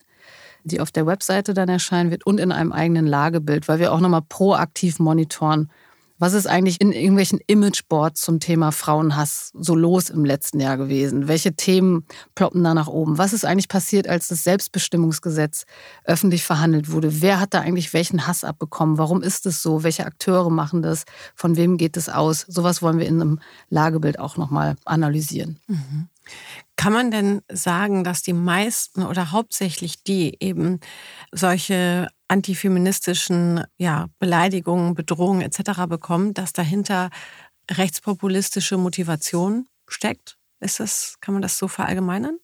Speaker 1: die auf der Webseite dann erscheinen wird und in einem eigenen Lagebild, weil wir auch nochmal proaktiv monitoren, was ist eigentlich in irgendwelchen Imageboards zum Thema Frauenhass so los im letzten Jahr gewesen? Welche Themen ploppen da nach oben? Was ist eigentlich passiert, als das Selbstbestimmungsgesetz öffentlich verhandelt wurde? Wer hat da eigentlich welchen Hass abbekommen? Warum ist es so? Welche Akteure machen das? Von wem geht es aus? Sowas wollen wir in einem Lagebild auch nochmal analysieren. Mhm.
Speaker 2: Kann man denn sagen, dass die meisten oder hauptsächlich die eben solche antifeministischen ja, Beleidigungen, Bedrohungen etc. bekommen, dass dahinter rechtspopulistische Motivation steckt? Ist das, kann man das so verallgemeinern?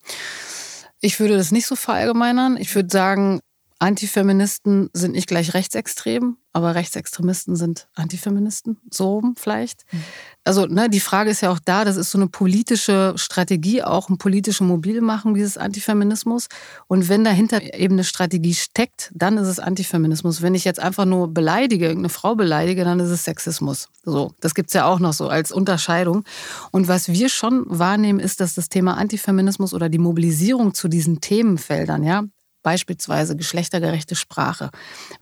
Speaker 1: Ich würde das nicht so verallgemeinern. Ich würde sagen, Antifeministen sind nicht gleich rechtsextrem, aber Rechtsextremisten sind Antifeministen, so vielleicht. Mhm. Also ne, die Frage ist ja auch da, das ist so eine politische Strategie, auch ein politische Mobilmachen dieses Antifeminismus. Und wenn dahinter eben eine Strategie steckt, dann ist es Antifeminismus. Wenn ich jetzt einfach nur beleidige, irgendeine Frau beleidige, dann ist es Sexismus. So, das gibt's ja auch noch so als Unterscheidung. Und was wir schon wahrnehmen, ist, dass das Thema Antifeminismus oder die Mobilisierung zu diesen Themenfeldern, ja, beispielsweise geschlechtergerechte Sprache.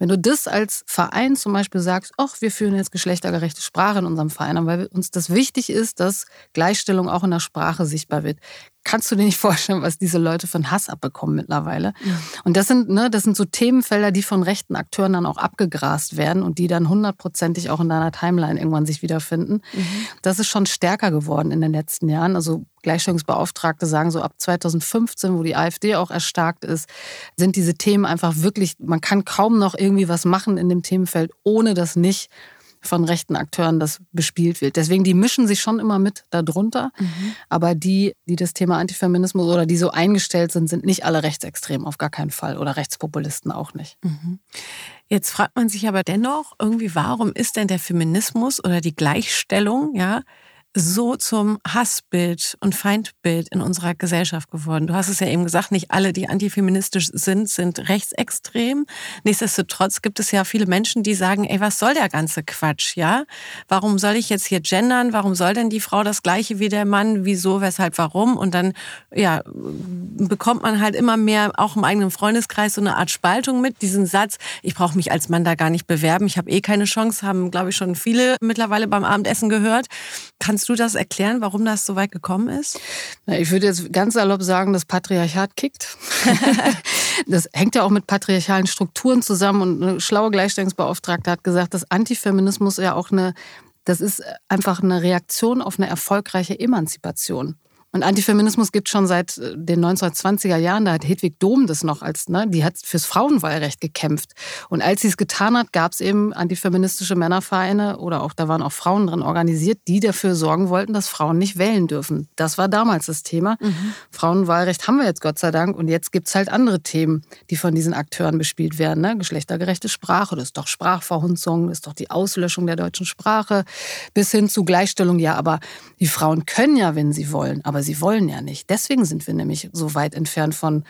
Speaker 1: Wenn du das als Verein zum Beispiel sagst, ach, wir führen jetzt geschlechtergerechte Sprache in unserem Verein, weil uns das wichtig ist, dass Gleichstellung auch in der Sprache sichtbar wird, kannst du dir nicht vorstellen, was diese Leute von Hass abbekommen mittlerweile. Ja. Und das sind, ne, das sind so Themenfelder, die von rechten Akteuren dann auch abgegrast werden und die dann hundertprozentig auch in deiner Timeline irgendwann sich wiederfinden. Mhm. Das ist schon stärker geworden in den letzten Jahren. Also Gleichstellungsbeauftragte sagen so ab 2015, wo die AfD auch erstarkt ist, sind diese Themen einfach wirklich, man kann kaum noch irgendwie was machen in dem Themenfeld, ohne dass nicht von rechten Akteuren das bespielt wird. Deswegen, die mischen sich schon immer mit darunter. Mhm. Aber die, die das Thema Antifeminismus oder die so eingestellt sind, sind nicht alle rechtsextrem, auf gar keinen Fall. Oder Rechtspopulisten auch nicht. Mhm.
Speaker 2: Jetzt fragt man sich aber dennoch irgendwie, warum ist denn der Feminismus oder die Gleichstellung, ja, so zum Hassbild und Feindbild in unserer Gesellschaft geworden. Du hast es ja eben gesagt, nicht alle, die antifeministisch sind, sind rechtsextrem. Nichtsdestotrotz gibt es ja viele Menschen, die sagen, ey, was soll der ganze Quatsch, ja? Warum soll ich jetzt hier gendern? Warum soll denn die Frau das gleiche wie der Mann? Wieso, weshalb, warum? Und dann, ja, bekommt man halt immer mehr, auch im eigenen Freundeskreis, so eine Art Spaltung mit. Diesen Satz, ich brauche mich als Mann da gar nicht bewerben, ich habe eh keine Chance, haben, glaube ich, schon viele mittlerweile beim Abendessen gehört. Kannst Kannst du das erklären, warum das so weit gekommen ist?
Speaker 1: Na, ich würde jetzt ganz salopp sagen, das Patriarchat kickt. das hängt ja auch mit patriarchalen Strukturen zusammen. Und eine schlaue Gleichstellungsbeauftragte hat gesagt, dass Antifeminismus ja auch eine, das ist einfach eine Reaktion auf eine erfolgreiche Emanzipation. Und Antifeminismus gibt schon seit äh, den 1920er Jahren. Da hat Hedwig Dohm das noch als, ne, die hat fürs Frauenwahlrecht gekämpft. Und als sie es getan hat, gab es eben antifeministische Männervereine oder auch da waren auch Frauen drin organisiert, die dafür sorgen wollten, dass Frauen nicht wählen dürfen. Das war damals das Thema. Mhm. Frauenwahlrecht haben wir jetzt Gott sei Dank. Und jetzt gibt es halt andere Themen, die von diesen Akteuren bespielt werden. Ne? Geschlechtergerechte Sprache, das ist doch Sprachverhunzung, das ist doch die Auslöschung der deutschen Sprache, bis hin zu Gleichstellung. Ja, aber die Frauen können ja, wenn sie wollen. Aber sie wollen ja nicht. Deswegen sind wir nämlich so weit entfernt von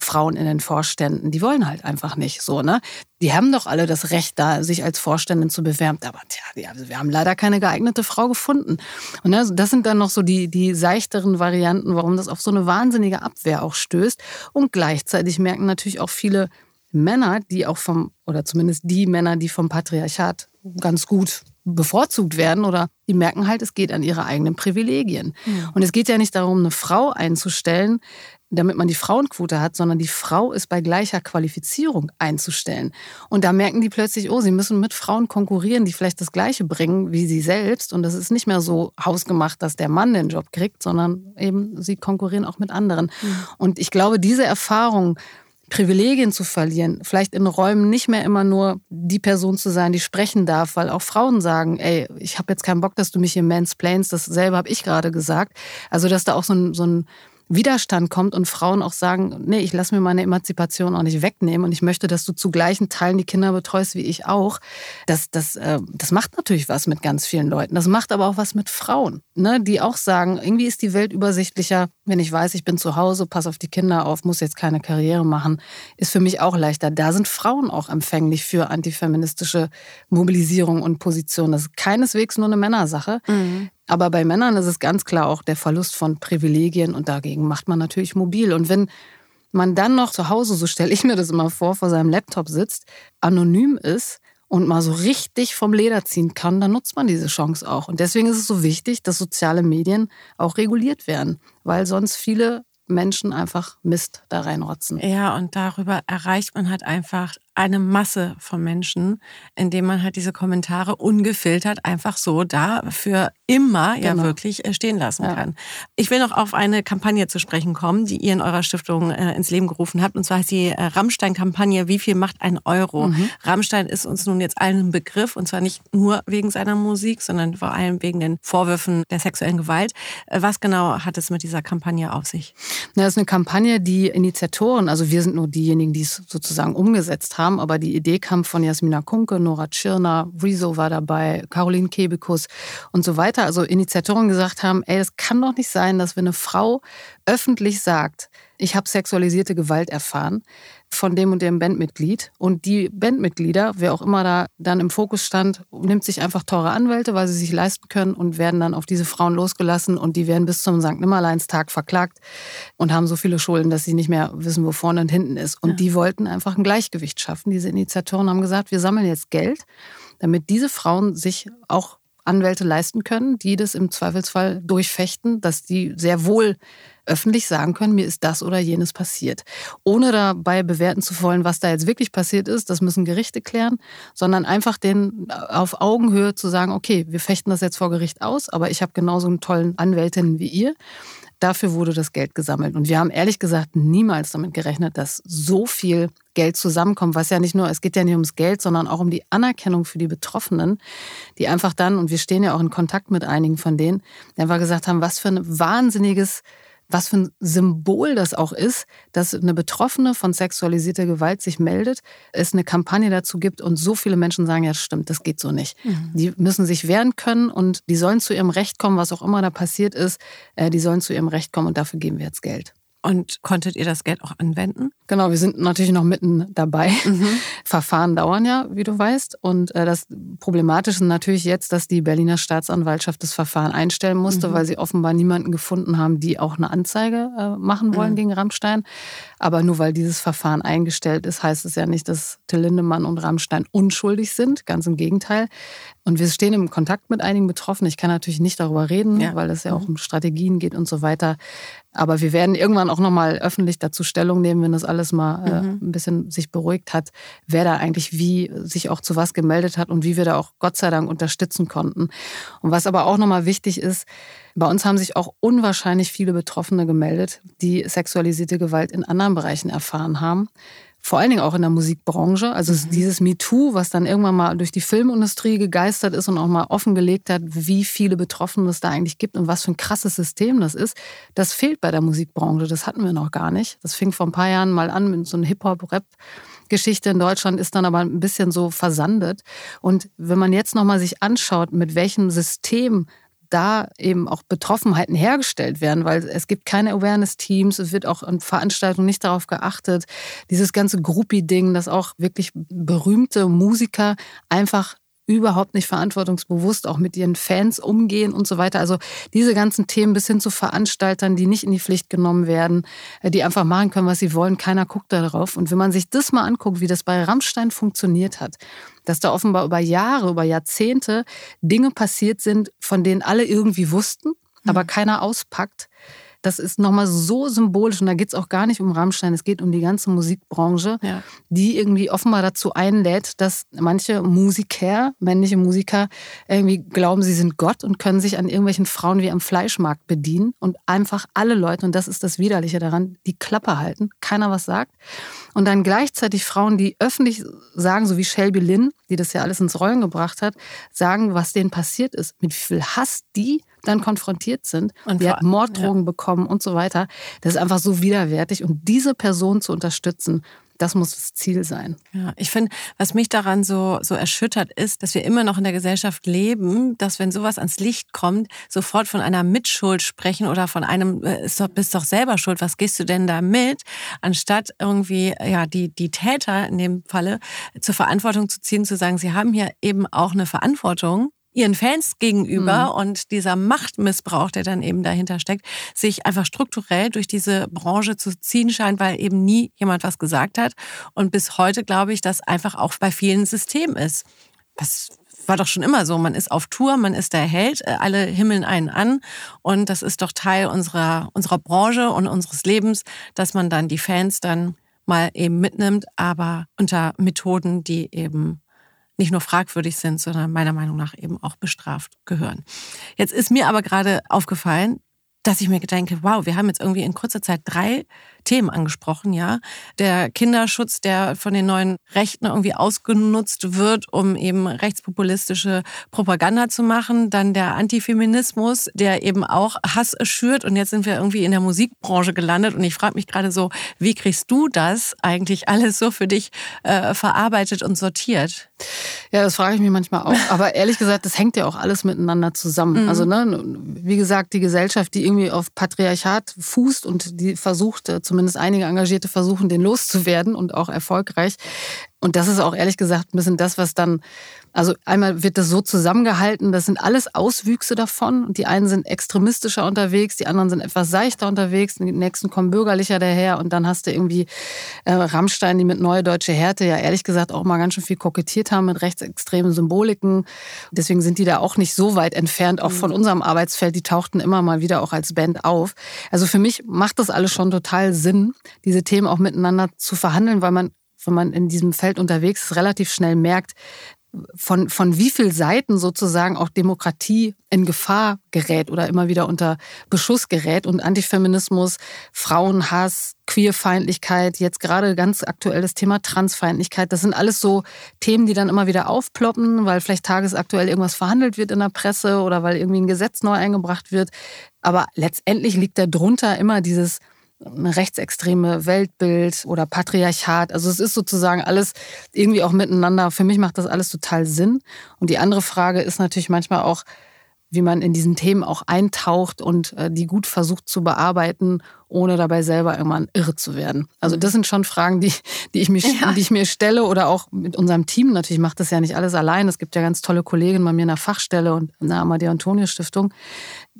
Speaker 1: Frauen in den Vorständen. Die wollen halt einfach nicht so, ne? Die haben doch alle das Recht, da sich als Vorständin zu bewerben. Aber tja, wir haben leider keine geeignete Frau gefunden. Und das sind dann noch so die, die seichteren Varianten, warum das auf so eine wahnsinnige Abwehr auch stößt. Und gleichzeitig merken natürlich auch viele Männer, die auch vom, oder zumindest die Männer, die vom Patriarchat ganz gut bevorzugt werden oder die merken halt, es geht an ihre eigenen Privilegien. Mhm. Und es geht ja nicht darum, eine Frau einzustellen, damit man die Frauenquote hat, sondern die Frau ist bei gleicher Qualifizierung einzustellen. Und da merken die plötzlich, oh, sie müssen mit Frauen konkurrieren, die vielleicht das Gleiche bringen wie sie selbst. Und das ist nicht mehr so hausgemacht, dass der Mann den Job kriegt, sondern eben sie konkurrieren auch mit anderen. Mhm. Und ich glaube, diese Erfahrung, Privilegien zu verlieren, vielleicht in Räumen nicht mehr immer nur die Person zu sein, die sprechen darf, weil auch Frauen sagen, ey, ich habe jetzt keinen Bock, dass du mich hier mansplainst, das selber habe ich gerade gesagt. Also dass da auch so ein, so ein Widerstand kommt und Frauen auch sagen, nee, ich lasse mir meine Emanzipation auch nicht wegnehmen und ich möchte, dass du zu gleichen Teilen die Kinder betreust wie ich auch. Das, das, äh, das macht natürlich was mit ganz vielen Leuten. Das macht aber auch was mit Frauen, ne, die auch sagen, irgendwie ist die Welt übersichtlicher, wenn ich weiß, ich bin zu Hause, pass auf die Kinder auf, muss jetzt keine Karriere machen, ist für mich auch leichter. Da sind Frauen auch empfänglich für antifeministische Mobilisierung und Position. Das ist keineswegs nur eine Männersache. Mhm. Aber bei Männern ist es ganz klar auch der Verlust von Privilegien und dagegen macht man natürlich mobil. Und wenn man dann noch zu Hause, so stelle ich mir das immer vor, vor seinem Laptop sitzt, anonym ist und mal so richtig vom Leder ziehen kann, dann nutzt man diese Chance auch. Und deswegen ist es so wichtig, dass soziale Medien auch reguliert werden, weil sonst viele Menschen einfach Mist da reinrotzen.
Speaker 2: Ja, und darüber erreicht man halt einfach eine Masse von Menschen, indem man halt diese Kommentare ungefiltert einfach so da für immer genau. ja wirklich äh, stehen lassen ja. kann. Ich will noch auf eine Kampagne zu sprechen kommen, die ihr in eurer Stiftung äh, ins Leben gerufen habt. Und zwar ist die äh, Rammstein-Kampagne Wie viel macht ein Euro? Mhm. Rammstein ist uns nun jetzt allen ein Begriff und zwar nicht nur wegen seiner Musik, sondern vor allem wegen den Vorwürfen der sexuellen Gewalt. Äh, was genau hat es mit dieser Kampagne auf sich?
Speaker 1: Na, das ist eine Kampagne, die Initiatoren, also wir sind nur diejenigen, die es sozusagen umgesetzt haben, aber die Idee kam von Jasmina Kunke, Nora Tschirner, Rezo war dabei, Caroline Kebekus und so weiter. Also Initiatoren gesagt haben, ey, es kann doch nicht sein, dass wenn eine Frau öffentlich sagt, ich habe sexualisierte Gewalt erfahren von dem und dem Bandmitglied und die Bandmitglieder, wer auch immer da dann im Fokus stand, nimmt sich einfach teure Anwälte, weil sie sich leisten können und werden dann auf diese Frauen losgelassen und die werden bis zum St. Nimmerleinstag verklagt und haben so viele Schulden, dass sie nicht mehr wissen, wo vorne und hinten ist. Und ja. die wollten einfach ein Gleichgewicht schaffen. Diese Initiatoren haben gesagt, wir sammeln jetzt Geld, damit diese Frauen sich auch Anwälte leisten können, die das im Zweifelsfall durchfechten, dass die sehr wohl öffentlich sagen können, mir ist das oder jenes passiert. Ohne dabei bewerten zu wollen, was da jetzt wirklich passiert ist, das müssen Gerichte klären, sondern einfach den auf Augenhöhe zu sagen, okay, wir fechten das jetzt vor Gericht aus, aber ich habe genauso einen tollen Anwältin wie ihr. Dafür wurde das Geld gesammelt. Und wir haben ehrlich gesagt niemals damit gerechnet, dass so viel Geld zusammenkommt, was ja nicht nur, es geht ja nicht ums Geld, sondern auch um die Anerkennung für die Betroffenen, die einfach dann, und wir stehen ja auch in Kontakt mit einigen von denen, die einfach gesagt haben, was für ein wahnsinniges was für ein Symbol das auch ist, dass eine Betroffene von sexualisierter Gewalt sich meldet, es eine Kampagne dazu gibt und so viele Menschen sagen, ja, das stimmt, das geht so nicht. Mhm. Die müssen sich wehren können und die sollen zu ihrem Recht kommen, was auch immer da passiert ist, äh, die sollen zu ihrem Recht kommen und dafür geben wir jetzt Geld.
Speaker 2: Und konntet ihr das Geld auch anwenden?
Speaker 1: Genau, wir sind natürlich noch mitten dabei. Mhm. Verfahren dauern ja, wie du weißt. Und äh, das Problematische ist natürlich jetzt, dass die Berliner Staatsanwaltschaft das Verfahren einstellen musste, mhm. weil sie offenbar niemanden gefunden haben, die auch eine Anzeige äh, machen wollen mhm. gegen Rammstein. Aber nur weil dieses Verfahren eingestellt ist, heißt es ja nicht, dass Till Lindemann und Rammstein unschuldig sind. Ganz im Gegenteil. Und wir stehen im Kontakt mit einigen Betroffenen. Ich kann natürlich nicht darüber reden, ja. weil es ja auch mhm. um Strategien geht und so weiter. Aber wir werden irgendwann auch nochmal öffentlich dazu Stellung nehmen, wenn das alles mal äh, mhm. ein bisschen sich beruhigt hat, wer da eigentlich wie sich auch zu was gemeldet hat und wie wir da auch Gott sei Dank unterstützen konnten. Und was aber auch nochmal wichtig ist, bei uns haben sich auch unwahrscheinlich viele Betroffene gemeldet, die sexualisierte Gewalt in anderen Bereichen erfahren haben vor allen Dingen auch in der Musikbranche. Also mhm. dieses MeToo, was dann irgendwann mal durch die Filmindustrie gegeistert ist und auch mal offengelegt hat, wie viele Betroffene es da eigentlich gibt und was für ein krasses System das ist, das fehlt bei der Musikbranche. Das hatten wir noch gar nicht. Das fing vor ein paar Jahren mal an mit so einem Hip-Hop-Rap. Geschichte in Deutschland ist dann aber ein bisschen so versandet. Und wenn man jetzt nochmal sich anschaut, mit welchem System da eben auch Betroffenheiten hergestellt werden, weil es gibt keine Awareness-Teams, es wird auch an Veranstaltungen nicht darauf geachtet. Dieses ganze Groupie-Ding, dass auch wirklich berühmte Musiker einfach überhaupt nicht verantwortungsbewusst auch mit ihren Fans umgehen und so weiter. Also diese ganzen Themen bis hin zu Veranstaltern, die nicht in die Pflicht genommen werden, äh, die einfach machen können, was sie wollen. Keiner guckt darauf. Und wenn man sich das mal anguckt, wie das bei Rammstein funktioniert hat, dass da offenbar über Jahre, über Jahrzehnte Dinge passiert sind, von denen alle irgendwie wussten, aber mhm. keiner auspackt das ist nochmal so symbolisch und da geht es auch gar nicht um Rammstein, es geht um die ganze Musikbranche, ja. die irgendwie offenbar dazu einlädt, dass manche Musiker, männliche Musiker, irgendwie glauben, sie sind Gott und können sich an irgendwelchen Frauen wie am Fleischmarkt bedienen und einfach alle Leute, und das ist das Widerliche daran, die Klappe halten, keiner was sagt. Und dann gleichzeitig Frauen, die öffentlich sagen, so wie Shelby Lynn, die das ja alles ins Rollen gebracht hat, sagen, was denen passiert ist, mit wie viel Hass die dann konfrontiert sind. Und die hat Morddrogen ja. bekommen und so weiter. Das ist einfach so widerwärtig. Und diese Person zu unterstützen, das muss das Ziel sein.
Speaker 2: Ja, ich finde, was mich daran so, so erschüttert ist, dass wir immer noch in der Gesellschaft leben, dass wenn sowas ans Licht kommt, sofort von einer Mitschuld sprechen oder von einem, äh, ist doch, bist doch selber schuld, was gehst du denn da mit? Anstatt irgendwie, ja, die, die Täter in dem Falle zur Verantwortung zu ziehen, zu sagen, sie haben hier eben auch eine Verantwortung ihren Fans gegenüber mhm. und dieser Machtmissbrauch, der dann eben dahinter steckt, sich einfach strukturell durch diese Branche zu ziehen scheint, weil eben nie jemand was gesagt hat. Und bis heute glaube ich, dass einfach auch bei vielen System ist. Das war doch schon immer so. Man ist auf Tour, man ist der Held, äh, alle himmeln einen an. Und das ist doch Teil unserer, unserer Branche und unseres Lebens, dass man dann die Fans dann mal eben mitnimmt, aber unter Methoden, die eben nicht nur fragwürdig sind, sondern meiner Meinung nach eben auch bestraft gehören. Jetzt ist mir aber gerade aufgefallen, dass ich mir denke, wow, wir haben jetzt irgendwie in kurzer Zeit drei Themen angesprochen, ja. Der Kinderschutz, der von den neuen Rechten irgendwie ausgenutzt wird, um eben rechtspopulistische Propaganda zu machen. Dann der Antifeminismus, der eben auch Hass schürt. Und jetzt sind wir irgendwie in der Musikbranche gelandet. Und ich frage mich gerade so, wie kriegst du das eigentlich alles so für dich äh, verarbeitet und sortiert?
Speaker 1: Ja, das frage ich mich manchmal auch. Aber ehrlich gesagt, das hängt ja auch alles miteinander zusammen. Mhm. Also, ne, wie gesagt, die Gesellschaft, die irgendwie auf Patriarchat fußt und die versucht, äh, zumindest einige Engagierte versuchen, den loszuwerden und auch erfolgreich. Und das ist auch ehrlich gesagt ein bisschen das, was dann, also einmal wird das so zusammengehalten, das sind alles Auswüchse davon. Und die einen sind extremistischer unterwegs, die anderen sind etwas seichter unterwegs, die nächsten kommen bürgerlicher daher und dann hast du irgendwie äh, Rammstein, die mit Neue Deutsche Härte ja ehrlich gesagt auch mal ganz schön viel kokettiert haben mit rechtsextremen Symboliken. Deswegen sind die da auch nicht so weit entfernt, auch von mhm. unserem Arbeitsfeld. Die tauchten immer mal wieder auch als Band auf. Also für mich macht das alles schon total Sinn, diese Themen auch miteinander zu verhandeln, weil man wenn man in diesem Feld unterwegs ist, relativ schnell merkt, von, von wie vielen Seiten sozusagen auch Demokratie in Gefahr gerät oder immer wieder unter Beschuss gerät und Antifeminismus, Frauenhass, Queerfeindlichkeit, jetzt gerade ganz aktuell das Thema Transfeindlichkeit, das sind alles so Themen, die dann immer wieder aufploppen, weil vielleicht tagesaktuell irgendwas verhandelt wird in der Presse oder weil irgendwie ein Gesetz neu eingebracht wird. Aber letztendlich liegt darunter immer dieses rechtsextreme Weltbild oder Patriarchat. Also es ist sozusagen alles irgendwie auch miteinander. Für mich macht das alles total Sinn. Und die andere Frage ist natürlich manchmal auch, wie man in diesen Themen auch eintaucht und äh, die gut versucht zu bearbeiten, ohne dabei selber irgendwann irre zu werden. Also das sind schon Fragen, die, die, ich, mich, ja. die ich mir stelle oder auch mit unserem Team. Natürlich macht das ja nicht alles allein. Es gibt ja ganz tolle Kolleginnen bei mir in der Fachstelle und in der Amadeo Antonio Stiftung,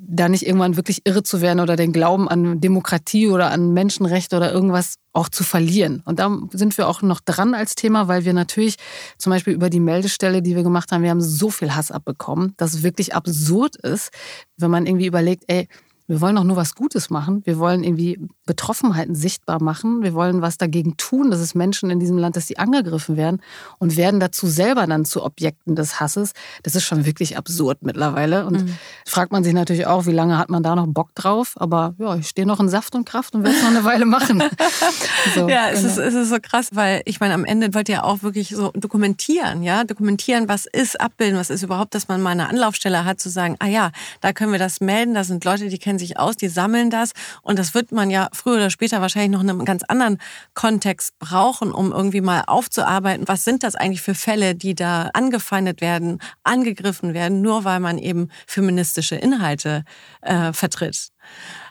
Speaker 1: da nicht irgendwann wirklich irre zu werden oder den Glauben an Demokratie oder an Menschenrechte oder irgendwas auch zu verlieren. Und da sind wir auch noch dran als Thema, weil wir natürlich zum Beispiel über die Meldestelle, die wir gemacht haben, wir haben so viel Hass abbekommen, dass es wirklich absurd ist, wenn man irgendwie überlegt, ey, wir wollen doch nur was Gutes machen. Wir wollen irgendwie Betroffenheiten sichtbar machen. Wir wollen was dagegen tun, dass es Menschen in diesem Land, dass die angegriffen werden und werden dazu selber dann zu Objekten des Hasses. Das ist schon wirklich absurd mittlerweile. Und mhm. fragt man sich natürlich auch, wie lange hat man da noch Bock drauf? Aber ja, ich stehe noch in Saft und Kraft und werde es noch eine Weile machen.
Speaker 2: so, ja, es, genau. ist, es ist so krass, weil ich meine, am Ende wollt ihr auch wirklich so dokumentieren, ja, dokumentieren, was ist, abbilden, was ist überhaupt, dass man mal eine Anlaufstelle hat, zu sagen, ah ja, da können wir das melden, da sind Leute, die kennen kennen sich aus, die sammeln das und das wird man ja früher oder später wahrscheinlich noch in einem ganz anderen Kontext brauchen, um irgendwie mal aufzuarbeiten, was sind das eigentlich für Fälle, die da angefeindet werden, angegriffen werden, nur weil man eben feministische Inhalte äh, vertritt.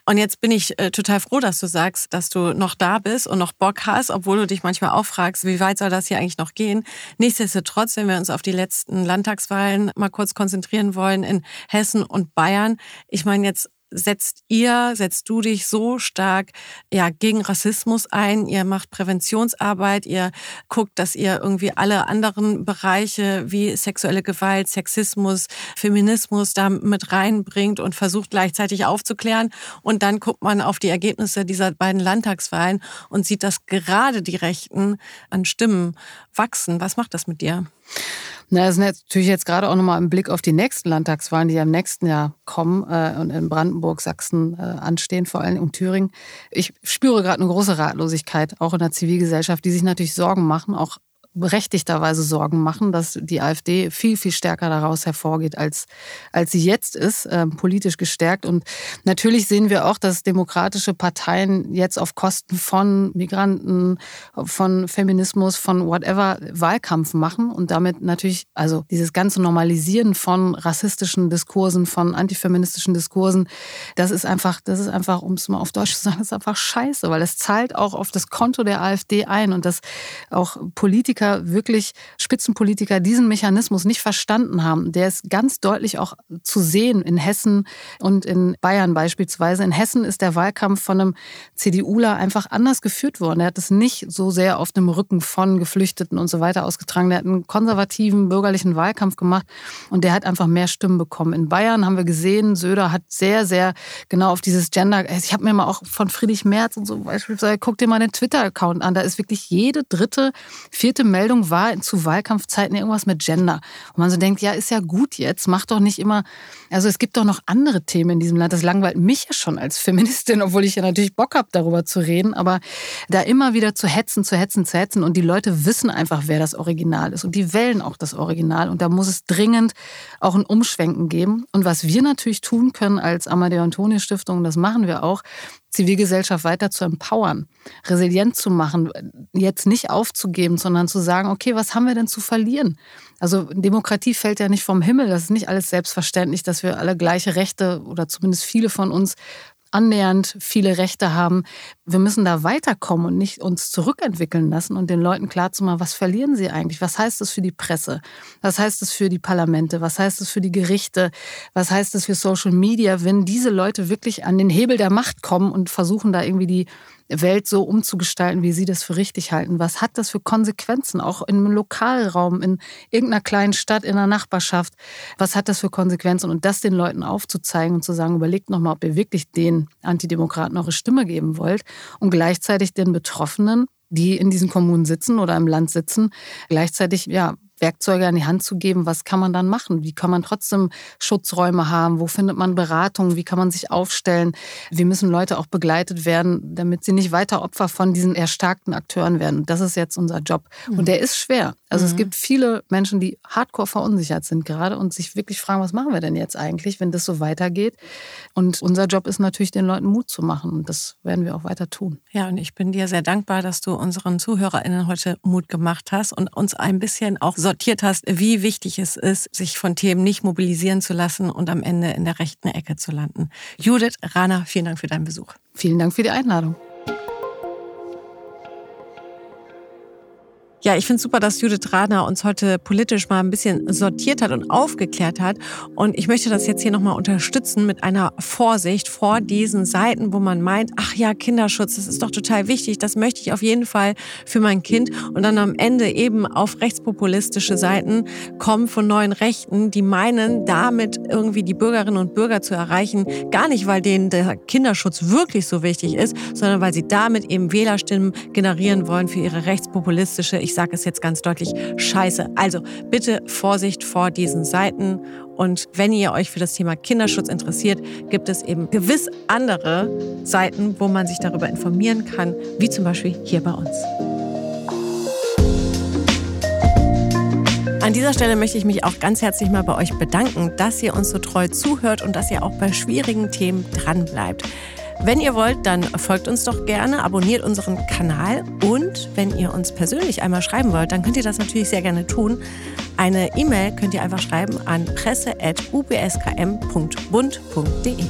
Speaker 2: Und jetzt bin ich äh, total froh, dass du sagst, dass du noch da bist und noch Bock hast, obwohl du dich manchmal auch fragst, wie weit soll das hier eigentlich noch gehen. Nichtsdestotrotz, wenn wir uns auf die letzten Landtagswahlen mal kurz konzentrieren wollen in Hessen und Bayern, ich meine jetzt setzt ihr, setzt du dich so stark ja, gegen Rassismus ein, ihr macht Präventionsarbeit, ihr guckt, dass ihr irgendwie alle anderen Bereiche wie sexuelle Gewalt, Sexismus, Feminismus da mit reinbringt und versucht gleichzeitig aufzuklären. Und dann guckt man auf die Ergebnisse dieser beiden Landtagswahlen und sieht, dass gerade die Rechten an Stimmen wachsen. Was macht das mit dir?
Speaker 1: Na, das ist natürlich jetzt gerade auch nochmal im Blick auf die nächsten Landtagswahlen, die ja im nächsten Jahr kommen äh, und in Brandenburg, Sachsen äh, anstehen, vor allem in Thüringen. Ich spüre gerade eine große Ratlosigkeit, auch in der Zivilgesellschaft, die sich natürlich Sorgen machen, auch berechtigterweise Sorgen machen, dass die AfD viel, viel stärker daraus hervorgeht, als, als sie jetzt ist, äh, politisch gestärkt. Und natürlich sehen wir auch, dass demokratische Parteien jetzt auf Kosten von Migranten, von Feminismus, von whatever Wahlkampf machen und damit natürlich, also dieses ganze Normalisieren von rassistischen Diskursen, von antifeministischen Diskursen, das ist einfach, das ist einfach, um es mal auf Deutsch zu sagen, das ist einfach scheiße, weil es zahlt auch auf das Konto der AfD ein und dass auch Politiker Politiker, wirklich Spitzenpolitiker, diesen Mechanismus nicht verstanden haben. Der ist ganz deutlich auch zu sehen in Hessen und in Bayern beispielsweise. In Hessen ist der Wahlkampf von einem CDUler einfach anders geführt worden. Er hat es nicht so sehr auf dem Rücken von Geflüchteten und so weiter ausgetragen. Der hat einen konservativen bürgerlichen Wahlkampf gemacht und der hat einfach mehr Stimmen bekommen. In Bayern haben wir gesehen, Söder hat sehr, sehr genau auf dieses Gender. Ich habe mir mal auch von Friedrich Merz und so beispielsweise, guck dir mal den Twitter-Account an. Da ist wirklich jede dritte, vierte Meldung war zu Wahlkampfzeiten irgendwas mit Gender. Und man so denkt, ja, ist ja gut jetzt, mach doch nicht immer. Also es gibt doch noch andere Themen in diesem Land. Das langweilt mich ja schon als Feministin, obwohl ich ja natürlich Bock habe, darüber zu reden. Aber da immer wieder zu hetzen, zu hetzen, zu hetzen. Und die Leute wissen einfach, wer das Original ist. Und die wählen auch das Original. Und da muss es dringend auch ein Umschwenken geben. Und was wir natürlich tun können als Amadeo Antonio Stiftung, das machen wir auch, Zivilgesellschaft weiter zu empowern, resilient zu machen, jetzt nicht aufzugeben, sondern zu sagen, okay, was haben wir denn zu verlieren? Also Demokratie fällt ja nicht vom Himmel, das ist nicht alles selbstverständlich, dass wir alle gleiche Rechte oder zumindest viele von uns annähernd viele Rechte haben. Wir müssen da weiterkommen und nicht uns zurückentwickeln lassen und den Leuten klarzumachen, was verlieren sie eigentlich? Was heißt das für die Presse? Was heißt das für die Parlamente? Was heißt das für die Gerichte? Was heißt das für Social Media, wenn diese Leute wirklich an den Hebel der Macht kommen und versuchen da irgendwie die Welt so umzugestalten, wie Sie das für richtig halten? Was hat das für Konsequenzen, auch im Lokalraum, in irgendeiner kleinen Stadt, in der Nachbarschaft? Was hat das für Konsequenzen? Und das den Leuten aufzuzeigen und zu sagen, überlegt nochmal, ob ihr wirklich den Antidemokraten eure Stimme geben wollt und gleichzeitig den Betroffenen die in diesen Kommunen sitzen oder im Land sitzen, gleichzeitig ja Werkzeuge an die Hand zu geben, was kann man dann machen? Wie kann man trotzdem Schutzräume haben? Wo findet man Beratung? Wie kann man sich aufstellen? Wie müssen Leute auch begleitet werden, damit sie nicht weiter Opfer von diesen erstarkten Akteuren werden? Das ist jetzt unser Job. Und mhm. der ist schwer. Also mhm. es gibt viele Menschen, die hardcore verunsichert sind gerade und sich wirklich fragen, was machen wir denn jetzt eigentlich, wenn das so weitergeht? Und unser Job ist natürlich, den Leuten Mut zu machen. Und das werden wir auch weiter tun.
Speaker 2: Ja, und ich bin dir sehr dankbar, dass du unseren ZuhörerInnen heute Mut gemacht hast und uns ein bisschen auch sortiert hast, wie wichtig es ist, sich von Themen nicht mobilisieren zu lassen und am Ende in der rechten Ecke zu landen. Judith Rana, vielen Dank für deinen Besuch.
Speaker 1: Vielen Dank für die Einladung.
Speaker 2: Ja, ich finde super, dass Judith Radner uns heute politisch mal ein bisschen sortiert hat und aufgeklärt hat. Und ich möchte das jetzt hier nochmal unterstützen mit einer Vorsicht vor diesen Seiten, wo man meint, ach ja, Kinderschutz, das ist doch total wichtig, das möchte ich auf jeden Fall für mein Kind. Und dann am Ende eben auf rechtspopulistische Seiten kommen von neuen Rechten, die meinen, damit irgendwie die Bürgerinnen und Bürger zu erreichen. Gar nicht, weil denen der Kinderschutz wirklich so wichtig ist, sondern weil sie damit eben Wählerstimmen generieren wollen für ihre rechtspopulistische, ich sage es jetzt ganz deutlich, scheiße. Also bitte Vorsicht vor diesen Seiten. Und wenn ihr euch für das Thema Kinderschutz interessiert, gibt es eben gewiss andere Seiten, wo man sich darüber informieren kann, wie zum Beispiel hier bei uns. An dieser Stelle möchte ich mich auch ganz herzlich mal bei euch bedanken, dass ihr uns so treu zuhört und dass ihr auch bei schwierigen Themen dranbleibt. Wenn ihr wollt, dann folgt uns doch gerne, abonniert unseren Kanal und wenn ihr uns persönlich einmal schreiben wollt, dann könnt ihr das natürlich sehr gerne tun. Eine E-Mail könnt ihr einfach schreiben an presse.ubskm.bund.de.